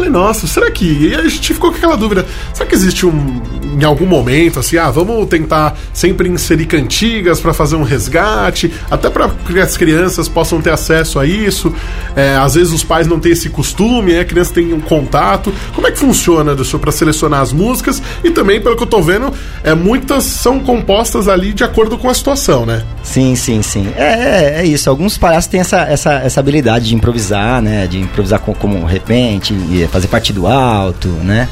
Falei, nossa, será que. E a gente ficou com aquela dúvida: será que existe um. Em algum momento, assim, ah, vamos tentar sempre inserir cantigas para fazer um resgate, até para que as crianças possam ter acesso a isso. É, às vezes os pais não têm esse costume, a criança tem um contato. Como é que funciona, Anderson, para selecionar as músicas? E também, pelo que eu tô vendo, é, muitas são compostas ali de acordo com a situação, né? Sim, sim, sim. É, é, é isso. Alguns palhaços têm essa, essa, essa habilidade de improvisar, né? De improvisar com, como repente, e fazer partido alto, né?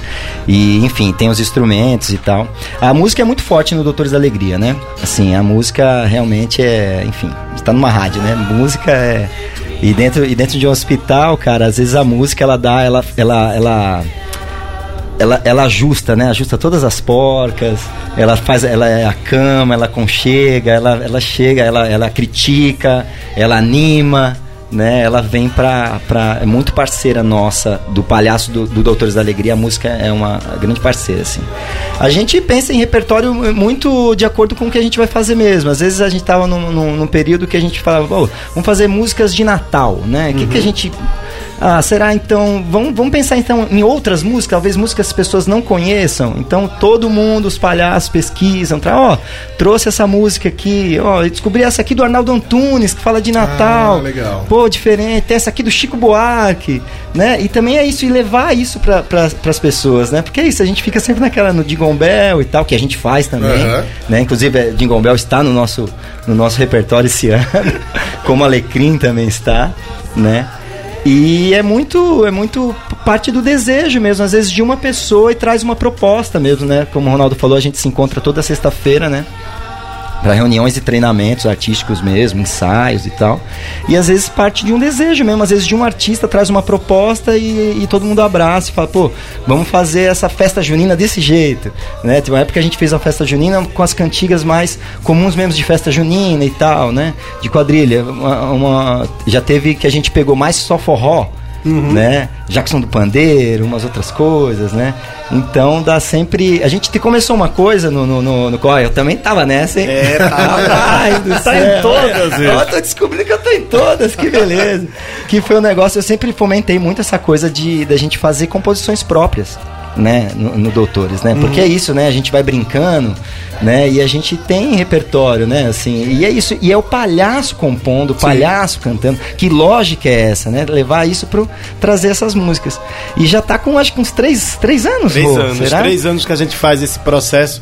E, enfim, tem os instrumentos e tal. A música é muito forte no Doutores da Alegria, né? Assim, a música realmente é, enfim, está numa rádio, né? Música é. E dentro, e dentro de um hospital, cara, às vezes a música ela dá, ela, ela, ela ela, ela ajusta, né? Ajusta todas as porcas, ela faz, ela é a cama, ela conchega, ela, ela chega, ela, ela critica, ela anima, né? Ela vem pra, pra. É muito parceira nossa, do palhaço do, do Doutores da Alegria. A música é uma grande parceira, assim. A gente pensa em repertório muito de acordo com o que a gente vai fazer mesmo. Às vezes a gente tava num, num, num período que a gente falava, "Pô, vamos fazer músicas de Natal, né? O que, que a gente. Ah, será então. Vamos, vamos pensar então em outras músicas, talvez músicas que as pessoas não conheçam. Então todo mundo, os palhaços, pesquisam. Tra, ó, trouxe essa música aqui, ó, descobri essa aqui do Arnaldo Antunes, que fala de Natal. Ah, legal. Pô, diferente. Tem essa aqui do Chico Buarque, né? E também é isso, e levar isso para pra, as pessoas, né? Porque é isso, a gente fica sempre naquela no Bell e tal, que a gente faz também, Aham. né? Inclusive, é, Jingle Bell está no nosso, no nosso repertório esse ano, como Alecrim também está, né? E é muito, é muito parte do desejo mesmo, às vezes de uma pessoa e traz uma proposta mesmo, né? Como o Ronaldo falou, a gente se encontra toda sexta-feira, né? Para reuniões e treinamentos artísticos mesmo, ensaios e tal. E às vezes parte de um desejo mesmo, às vezes de um artista traz uma proposta e, e todo mundo abraça e fala, pô, vamos fazer essa festa junina desse jeito, né? Teve uma época que a gente fez a festa junina com as cantigas mais comuns mesmo de festa junina e tal, né? De quadrilha. Uma, uma- já teve que a gente pegou mais só forró, né? Jackson do Pandeiro, umas outras coisas, né? Então dá sempre. A gente te- começou uma coisa no. no, no, no- ó, eu também tava nessa, hein? É, tá. Rapaz do Tá em céu. todas, Ó, velho. eu tô descobrindo que eu tô em todas, que beleza. que foi um negócio, eu sempre fomentei muito essa coisa de da gente fazer composições próprias. Né, no, no Doutores, né? Porque é isso, né? A gente vai brincando, né? E a gente tem repertório, né? Assim, e é isso. E é o palhaço compondo, o palhaço cantando. Que lógica é essa, né? Levar isso pro trazer essas músicas. E já tá com acho que uns três, três anos, Três Rô, anos, será? três anos que a gente faz esse processo.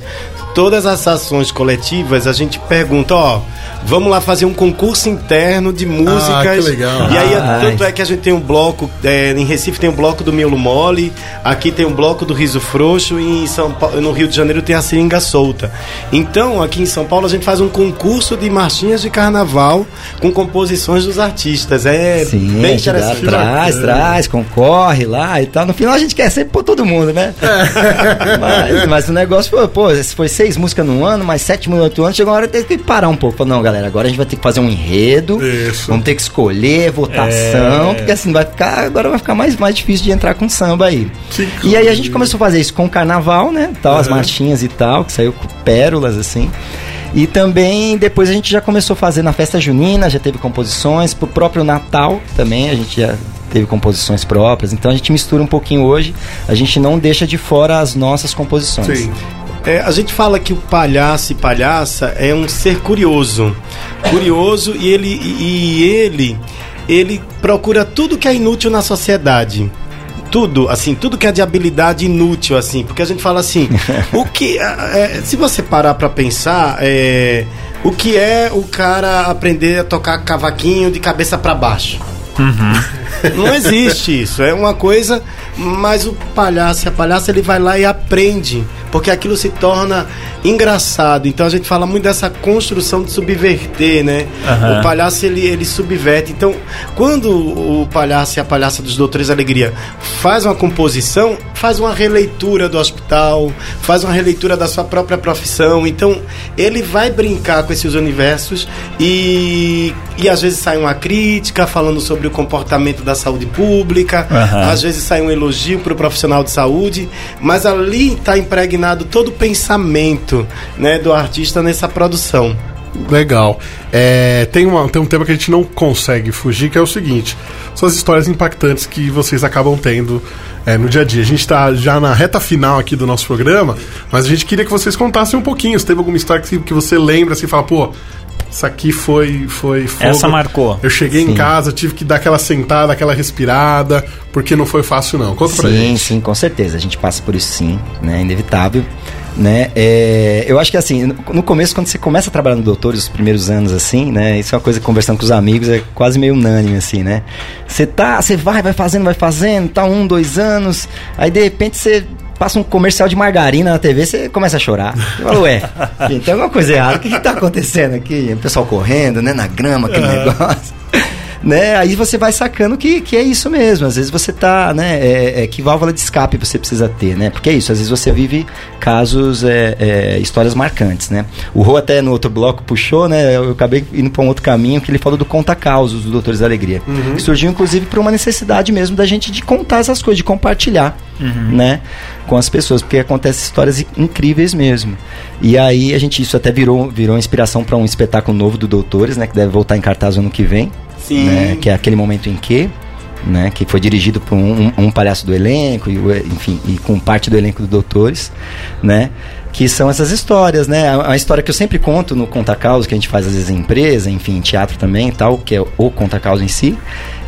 Todas as ações coletivas, a gente pergunta, ó, vamos lá fazer um concurso interno de músicas. Ah, que legal. E aí, Ah, tanto é que a gente tem um bloco, é, em Recife tem um bloco do Miolo Mole, aqui tem um bloco do Riso Frouxo e em São Paulo, no Rio de Janeiro tem a Seringa Solta. Então, aqui em São Paulo, a gente faz um concurso de marchinhas de carnaval com composições dos artistas. É Sim, bem interessante. traz, traz, concorre lá e tal. No final a gente quer sempre por todo mundo, né? mas, mas o negócio foi, pô, se foi seis músicas no ano, mais sete no outro ano, chegou uma hora que tem que parar um pouco. Falei, não, galera, agora a gente vai ter que fazer um enredo, Isso. vamos ter que escolher, votação, porque assim vai ficar, agora vai ficar mais, mais difícil de entrar com samba aí. Que E aí a gente começou a fazer isso com o carnaval, né? Tal, as marchinhas e tal, que saiu com pérolas, assim. E também depois a gente já começou a fazer na festa junina, já teve composições, pro próprio Natal também a gente já teve composições próprias. Então a gente mistura um pouquinho hoje, a gente não deixa de fora as nossas composições. Sim. É, a gente fala que o palhaço e palhaça é um ser curioso. Curioso e ele, e ele, ele procura tudo que é inútil na sociedade. Tudo, assim, tudo que é de habilidade inútil, assim. Porque a gente fala assim, o que. é, se você parar pra pensar, é, o que é o cara aprender a tocar cavaquinho de cabeça pra baixo? Não existe isso. É uma coisa, mas o palhaço a palhaça ele vai lá e aprende, porque aquilo se torna engraçado. Então a gente fala muito dessa construção de subverter, né? Aham. O palhaço ele, ele subverte. Então, quando o palhaço e a palhaça dos Doutores da Alegria faz uma composição, faz uma releitura do hospital, faz uma releitura da sua própria profissão. Então, ele vai brincar com esses universos e, e às vezes sai uma crítica falando sobre o comportamento da saúde pública, Aham. às vezes sai um elogio para o profissional de saúde, mas ali está impregnado todo o pensamento né, do artista nessa produção. Legal. É, tem, uma, tem um tema que a gente não consegue fugir, que é o seguinte: são as histórias impactantes que vocês acabam tendo é, no dia a dia. A gente está já na reta final aqui do nosso programa, mas a gente queria que vocês contassem um pouquinho. Se teve alguma história que, que você lembra, assim, fala, pô, isso aqui foi. foi fogo. Essa marcou. Eu cheguei em Sim. casa, tive que dar aquela sentada, aquela respirada, porque não foi fácil, não. Conta pra Sim, gente. sim, com certeza. A gente passa por isso sim, né? Inevitável. Né? É, eu acho que assim, no- começo, quando você começa a trabalhar no Doutores, os primeiros anos, assim, né? Isso é uma coisa que conversando com os amigos, é quase meio unânime, assim, né? Você tá, você vai, vai fazendo, vai fazendo, tá um, dois anos, aí de repente você passa um comercial de margarina na TV, você começa a chorar. Você fala, ué, gente, tem alguma coisa errada, o que, que tá acontecendo aqui? O pessoal correndo, né, na grama, aquele negócio. Né? Aí você vai sacando que, que é isso mesmo. Às vezes você tá, né? É, é, que válvula de escape você precisa ter, né? Porque é isso, às vezes você vive casos, é, é, histórias marcantes, né? O Rô até no outro bloco puxou, né? Eu acabei indo para um outro caminho que ele falou do conta-causos do Doutores da Alegria. Que surgiu, inclusive, por uma necessidade mesmo da gente de contar essas coisas, de compartilhar, né? Com as pessoas, porque acontecem histórias incríveis mesmo. E aí a gente, isso até virou, virou inspiração para um espetáculo novo do Doutores, né? Que deve voltar em cartaz ano que vem. Sim. Né, que é aquele momento em que, né, que foi dirigido por um, um- palhaço do elenco, e, enfim, e com parte do elenco do Doutores, né, que são essas histórias, né, a, a história que eu sempre conto no Conta Causa, que a gente faz às vezes em empresa, enfim, em teatro também tal, que é o Conta Causa em si,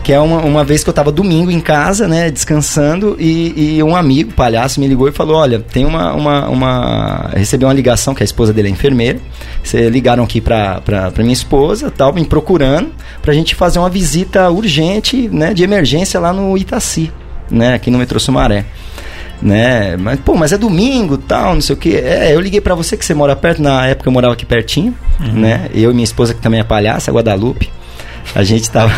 que é uma, uma vez que eu tava domingo em casa, né, descansando, e, e um amigo, palhaço, me ligou e falou, olha, tem uma, uma, uma... recebi uma ligação, que a esposa dele é enfermeira, Cê ligaram aqui pra, pra, pra minha esposa, tal, me procurando, pra gente fazer uma visita urgente, né, de emergência lá no Itaci, né, aqui no metrô Sumaré. Né, mas, pô, mas é domingo, tal, não sei o que. É, eu liguei pra você que você mora perto, na época eu morava aqui pertinho, né, eu e minha esposa que também é palhaça, Guadalupe. A gente tava.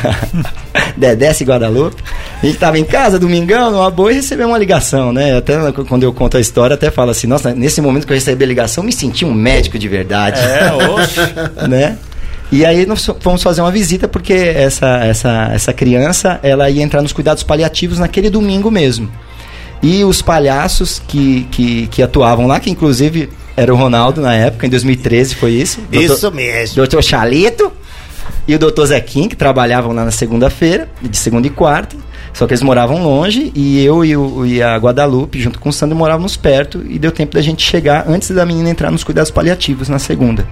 Dedé e Guadalupe. A gente tava em casa, domingão, numa boa, e recebeu uma ligação, né? Até quando eu conto a história, até falo assim: nossa, nesse momento que eu recebi a ligação, me senti um médico de verdade. É, oxe. né? E aí nós fomos fazer uma visita porque essa, essa, essa criança ela ia entrar nos cuidados paliativos naquele domingo mesmo. E os palhaços que, que, que atuavam lá, que inclusive era o Ronaldo na época, em 2013 foi isso. Isso mesmo. Doutor Chalito e o doutor Zequim, que trabalhavam lá na segunda-feira, de segunda e quarta. Só que eles moravam longe e eu e, o, e a Guadalupe, junto com o Sandro, morávamos perto e deu tempo da gente chegar antes da menina entrar nos cuidados paliativos na segunda.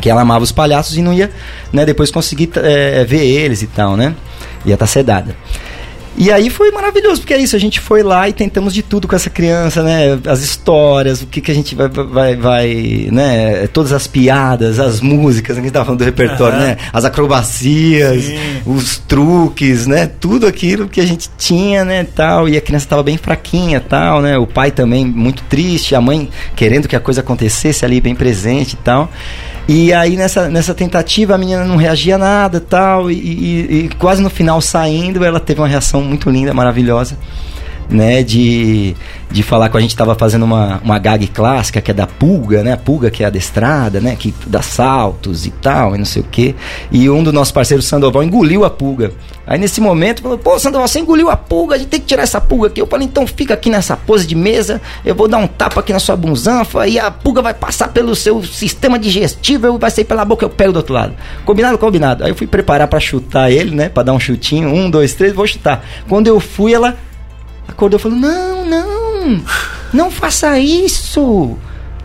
Que ela amava os palhaços e não ia né, depois conseguir é, ver eles e tal, né? Ia estar sedada. E aí foi maravilhoso, porque é isso, a gente foi lá e tentamos de tudo com essa criança, né? As histórias, o que, que a gente vai, vai, vai, né? Todas as piadas, as músicas, a gente tava falando do repertório, Aham. né? As acrobacias, Sim. os truques, né? Tudo aquilo que a gente tinha, né? Tal, e a criança tava bem fraquinha, tal, né? O pai também muito triste, a mãe querendo que a coisa acontecesse ali bem presente e tal. E aí nessa, nessa tentativa a menina não reagia nada tal, e, e- e quase no final saindo ela teve uma reação muito linda, maravilhosa, né? De, de falar que a gente estava fazendo uma, uma gag clássica que é da pulga, né? A pulga que é adestrada, né? Que dá saltos e tal, e não sei o quê. E um dos nossos parceiros, Sandoval, engoliu a pulga. Aí nesse momento falou, pô, Sandoval, você engoliu a pulga, a gente tem que tirar essa pulga aqui. Eu falei, então fica aqui nessa pose de mesa, eu vou dar um tapa aqui na sua bunzanfa e a pulga vai passar pelo seu sistema digestivo vai sair pela boca, eu pego do outro lado. Combinado? Combinado. Aí eu fui preparar pra chutar ele, né? Pra dar um chutinho, um, dois, três, vou chutar. Quando eu fui, ela acordou falou, não, não, não faça isso.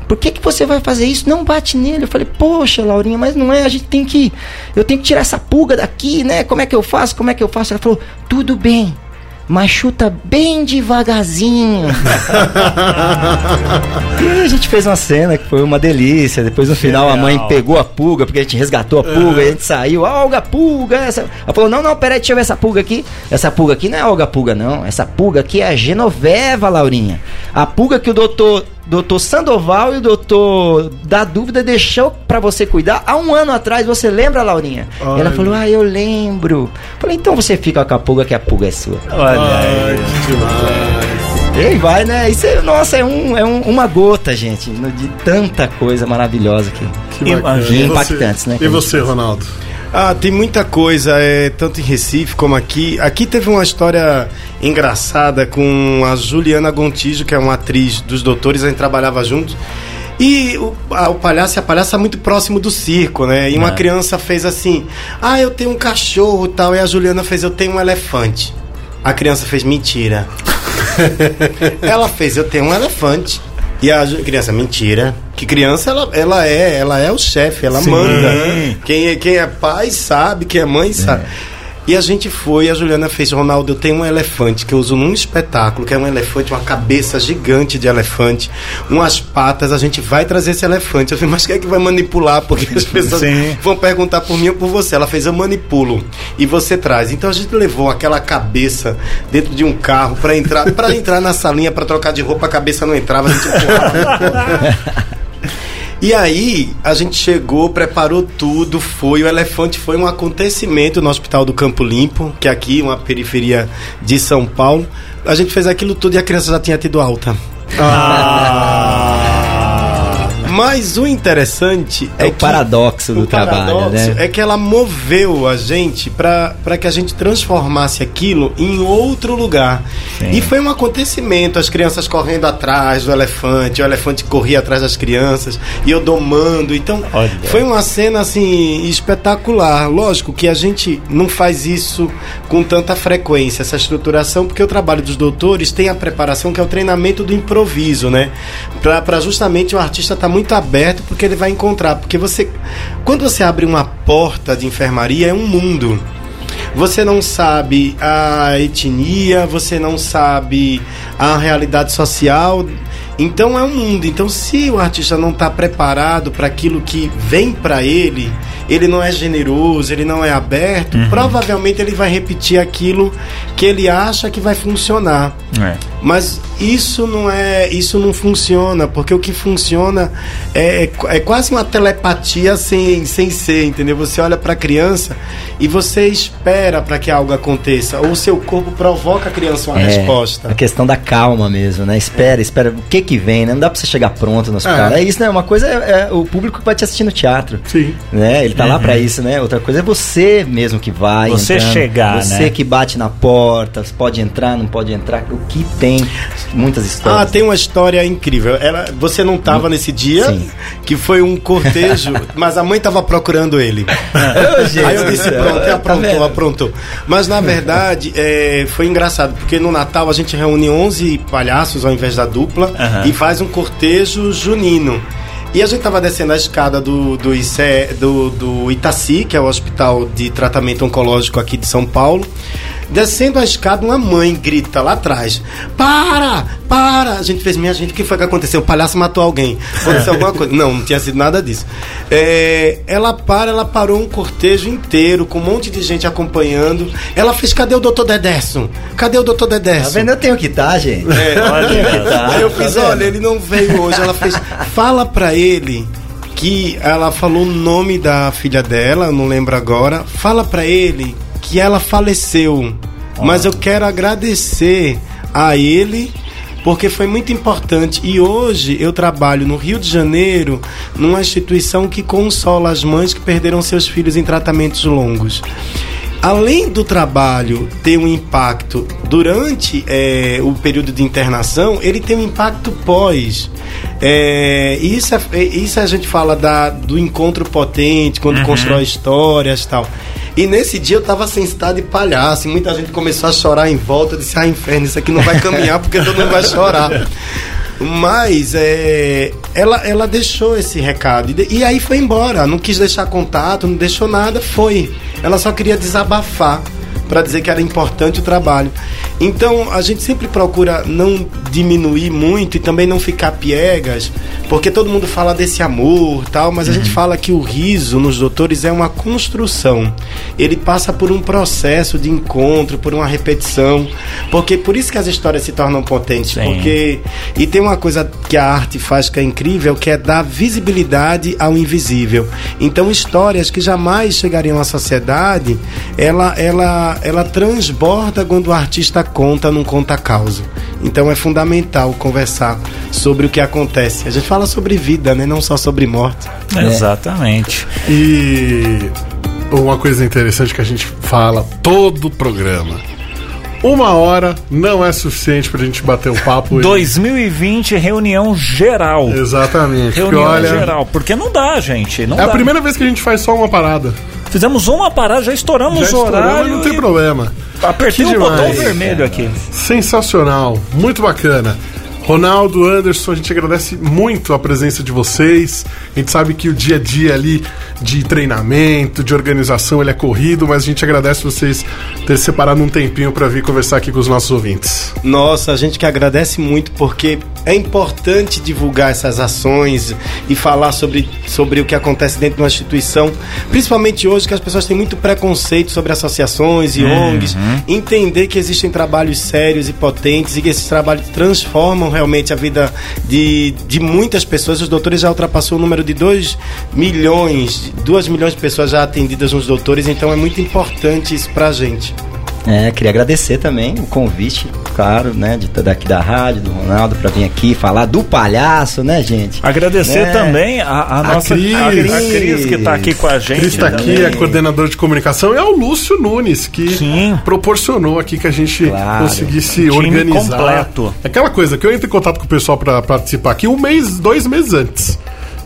Por que, que você vai fazer isso? Não bate nele. Eu falei, poxa, Laurinha, mas não é, a gente tem que. Eu tenho que tirar essa pulga daqui, né? Como é que eu faço? Como é que eu faço? Ela falou, tudo bem. Mas chuta bem devagarzinho. e aí a gente fez uma cena que foi uma delícia. Depois no final a mãe Genial. pegou a pulga, porque a gente resgatou a pulga, e a gente saiu, "Ah, Olga Pulga. Essa... Ela falou: não, não, peraí, deixa eu ver essa pulga aqui. Essa pulga aqui não é Olga Pulga, não. Essa pulga aqui é a Genoveva, Laurinha. A pulga que o doutor. Doutor Sandoval e o doutor da dúvida deixou pra você cuidar há um ano atrás, você lembra, Laurinha? Ai. Ela falou: Ah, eu lembro. Falei, então você fica com a pulga que a pulga é sua. Olha aí. Que demais. E aí vai, né? Isso é, nossa, é, um, é um- uma gota, gente, no- de tanta coisa maravilhosa aqui. Que. E você- Impactantes, né, que E você, Ronaldo? Ah, tem muita coisa, é, tanto em Recife como aqui. Aqui teve uma história engraçada com a Juliana Gontijo, que é uma atriz dos doutores, a gente trabalhava junto. E o, a- o palhaço e a palhaça muito próximo do circo, né? E uma É. criança fez assim: Ah, eu tenho um cachorro e tal. E a Juliana fez: Eu tenho um elefante. A criança fez: Mentira. ela fez: Eu tenho um elefante. E a criança, mentira. Que criança, ela, ela é, ela é o chefe, ela Sim. manda. Quem é, quem é pai sabe, quem é mãe sabe. E a gente foi, e a Juliana fez, Ronaldo, eu tenho um elefante que eu uso num espetáculo, que é um elefante, uma cabeça gigante de elefante, umas patas, a gente vai trazer esse elefante. Eu falei, mas quem é que vai manipular? Porque as pessoas Sim. vão perguntar por mim ou por você. Ela fez, eu manipulo. E você traz. Então a gente levou aquela cabeça dentro de um carro para entrar, para entrar na salinha, para trocar de roupa, a cabeça não entrava, a gente empurrava. E aí, a gente chegou, preparou tudo, foi. O elefante foi um acontecimento no Hospital do Campo Limpo, que é aqui, uma periferia de São Paulo. A gente fez aquilo tudo e a criança já tinha tido alta. Mas o interessante É o paradoxo do o trabalho, paradoxo né? É que ela moveu a gente para que a gente transformasse aquilo em outro lugar. E foi um acontecimento, as crianças correndo atrás do elefante, o elefante corria atrás das crianças, e eu domando. Então, Olha. foi uma cena assim espetacular. Lógico que a gente não faz isso com tanta frequência, essa estruturação, porque o trabalho dos doutores tem a preparação que é o treinamento do improviso, né? Para justamente o artista estar muito aberto porque ele vai encontrar, porque você quando você abre uma porta de enfermaria é um mundo. Você não sabe a etnia, você não sabe a realidade social. Então é um mundo. Então, se o artista não está preparado para aquilo que vem para ele, ele não é generoso, ele não é aberto, provavelmente ele vai repetir aquilo que ele acha que vai funcionar. É. Mas isso não é, isso não funciona, porque o que funciona é, é, é quase uma telepatia sem, sem ser, entendeu? Você olha para a criança e você espera para que algo aconteça, ou o seu corpo provoca a criança uma É, resposta. A questão da calma mesmo, né? Espera, espera. O que que vem, né? Não dá pra você chegar pronto no hospital. É. É, isso, né? Uma coisa é, é o público que vai te assistir no teatro. Sim. Né? Ele tá lá pra isso, né? Outra coisa é você mesmo que vai. Você entrando, chegar, Você né? que bate na porta, pode entrar, não pode entrar. O que tem? Muitas Ah, histórias. tem uma história incrível. Ela, você não estava nesse dia, Sim. que foi um cortejo, mas a mãe estava procurando ele. Aí eu disse, pronto, Tá aprontou, vendo? aprontou. Mas na verdade, é, foi engraçado, porque no Natal a gente reúne 11 palhaços ao invés da dupla Aham. e faz um cortejo junino. E a gente tava descendo a escada do, do, ICE, do, do Itaci, que é o Hospital de Tratamento Oncológico aqui de São Paulo. Descendo a escada, uma mãe grita lá atrás: Para! Para! A gente fez, minha gente, o que foi que aconteceu? O palhaço matou alguém. Aconteceu alguma coisa? Não, não tinha sido nada disso. É, ela para, ela parou um cortejo inteiro, com um monte de gente acompanhando. Ela fez: Cadê o doutor Dedécio? Cadê o doutor Tá Dedécio? vendo? Eu tenho que estar, gente. É, Olha, Aí eu fiz, olha, ele não veio hoje. Ela fez, fala pra ele que ela falou o nome da filha dela, eu não lembro agora. Fala pra ele que ela faleceu. Mas eu quero agradecer a ele porque foi muito importante. E hoje eu trabalho no Rio de Janeiro, numa instituição que consola as mães que perderam seus filhos em tratamentos longos. Além do trabalho ter um impacto durante eh, o período de internação, ele tem um impacto pós. É, isso, é, isso a gente fala da, do encontro potente, quando constrói histórias e tal. E nesse dia eu tava sem estado de palhaço, e muita gente começou a chorar em volta. Eu disse, ah, inferno, isso aqui não vai caminhar porque todo mundo vai chorar. Mas é, ela, ela deixou esse recado. E, e aí foi embora. Não quis deixar contato, não deixou nada, foi. Ela só queria desabafar para dizer que era importante o trabalho. Então a gente sempre procura não diminuir muito e também não ficar piegas, porque todo mundo fala desse amor tal, mas a gente fala que o riso nos doutores é uma construção. Ele passa por um processo de encontro, por uma repetição, porque por isso que as histórias se tornam potentes, Sim. porque e tem uma coisa que a arte faz que é incrível, que é dar visibilidade ao invisível. Então histórias que jamais chegariam à sociedade, ela ela ela transborda quando o artista conta, não conta a causa. Então é fundamental conversar sobre o que acontece. A gente fala sobre vida, né? Não só sobre morte. Exatamente. E uma coisa interessante que a gente fala todo o programa. Uma hora não é suficiente pra gente bater um papo. e- 2020, reunião geral. Exatamente. Porque, Reunião olha, geral. Porque não dá, gente. Não é a dá. primeira vez que a gente faz só uma parada. Fizemos uma parada, já estouramos Já o horário. não tem e problema. Apertei o botão vermelho aqui. Sensacional, muito bacana. Ronaldo, Anderson, a gente agradece muito a presença de vocês. A gente sabe que o dia a dia ali de treinamento, de organização, ele é corrido, mas a gente agradece vocês ter separado um tempinho para vir conversar aqui com os nossos ouvintes. Nossa, a gente que agradece muito porque é importante divulgar essas ações e falar sobre, sobre o que acontece dentro de uma instituição, principalmente hoje que as pessoas têm muito preconceito sobre associações e ONGs, entender que existem trabalhos sérios e potentes e que esses trabalhos transformam realmente a vida de, de muitas pessoas. Os doutores já ultrapassou o número de 2 milhões, 2 milhões de pessoas já atendidas nos doutores, então é muito importante isso pra gente. É, queria agradecer também o convite, claro, né, de daqui da rádio, do Ronaldo, para vir aqui falar do palhaço, né, gente? Agradecer Né? também a, a nossa Cris. a Cris, a Cris que tá aqui com a gente. Cris está aqui, é coordenador de comunicação, e é o Lúcio Nunes, que Sim. proporcionou aqui que a gente Claro. conseguisse Time organizar. completo. Aquela coisa que eu entro em contato com o pessoal para participar aqui um mês, dois meses antes.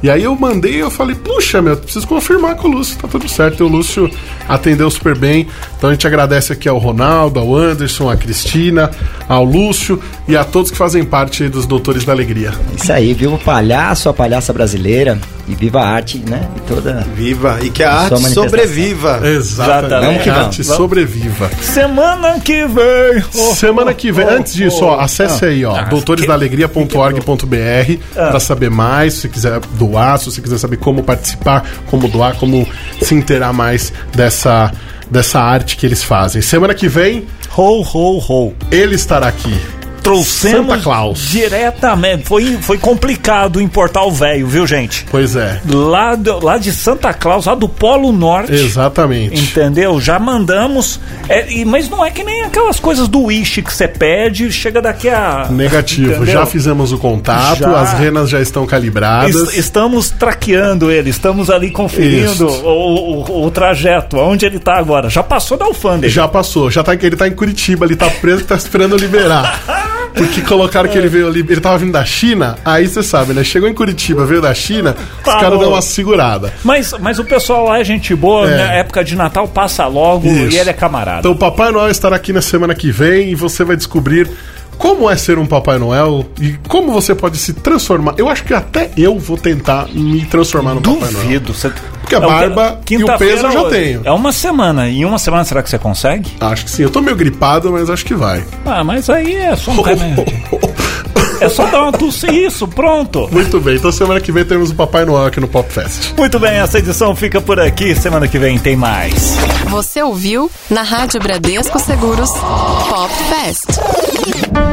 E aí eu mandei e eu falei, puxa, meu, preciso confirmar com o Lúcio, tá tudo certo. E o Lúcio atendeu super bem. Então a gente agradece aqui ao Ronaldo, ao Anderson, à Cristina, ao Lúcio e a todos que fazem parte dos Doutores da Alegria. Isso aí, viva o palhaço, a palhaça brasileira e viva a arte, né? E toda. Viva! E que a arte sobreviva! Exatamente. Vamos que a vamos. arte sobreviva. Semana que vem. Oh, Semana que vem, oh, antes disso, ó, oh. acesse aí, ó, Ah, doutoresdaalegria.org.br Ah. para saber mais, se quiser doar, se você quiser saber como participar, como doar, como se inteirar mais dessa, dessa arte que eles fazem. Semana que vem, Ho, ho, ho. ele estará aqui. Trouxemos Santa Claus. diretamente. Foi, foi complicado importar o velho, viu, gente? Pois é, Lá, do- lá de Santa Claus, lá do Polo Norte. exatamente. Entendeu? Já mandamos. é, e- mas não é que nem aquelas coisas do Wish que você pede, chega daqui a. Negativo, Entendeu? já fizemos o contato, Já. as renas já estão calibradas. Es- estamos traqueando ele, estamos ali conferindo o, o- o trajeto, onde ele tá agora. Já passou da alfândega. Já passou, já tá, ele tá em Curitiba, ele tá preso, tá esperando liberar. Porque colocaram que ele veio ali, ele tava vindo da China, aí você sabe, né? Chegou em Curitiba, veio da China, os Falou. caras dão uma segurada. Mas, mas o pessoal lá é gente boa, É. na época de Natal passa logo Isso. e ele é camarada. Então o Papai Noel estará aqui na semana que vem e você vai descobrir como é ser um Papai Noel e como você pode se transformar. Eu acho que até eu vou tentar me transformar no Papai Noel. Duvido. Você... Porque a É barba que- e o peso eu já hoje. tenho. É uma semana. Em uma semana será que você consegue? Acho que sim. Eu tô meio gripado, mas acho que vai. Ah, mas aí é só um remédio. É só dar uma tosse isso, pronto. Muito bem, então semana que vem temos o Papai Noel aqui no Pop Fest. Muito bem, essa edição fica por aqui. Semana que vem tem mais. Você ouviu na Rádio Bradesco Seguros Pop Fest.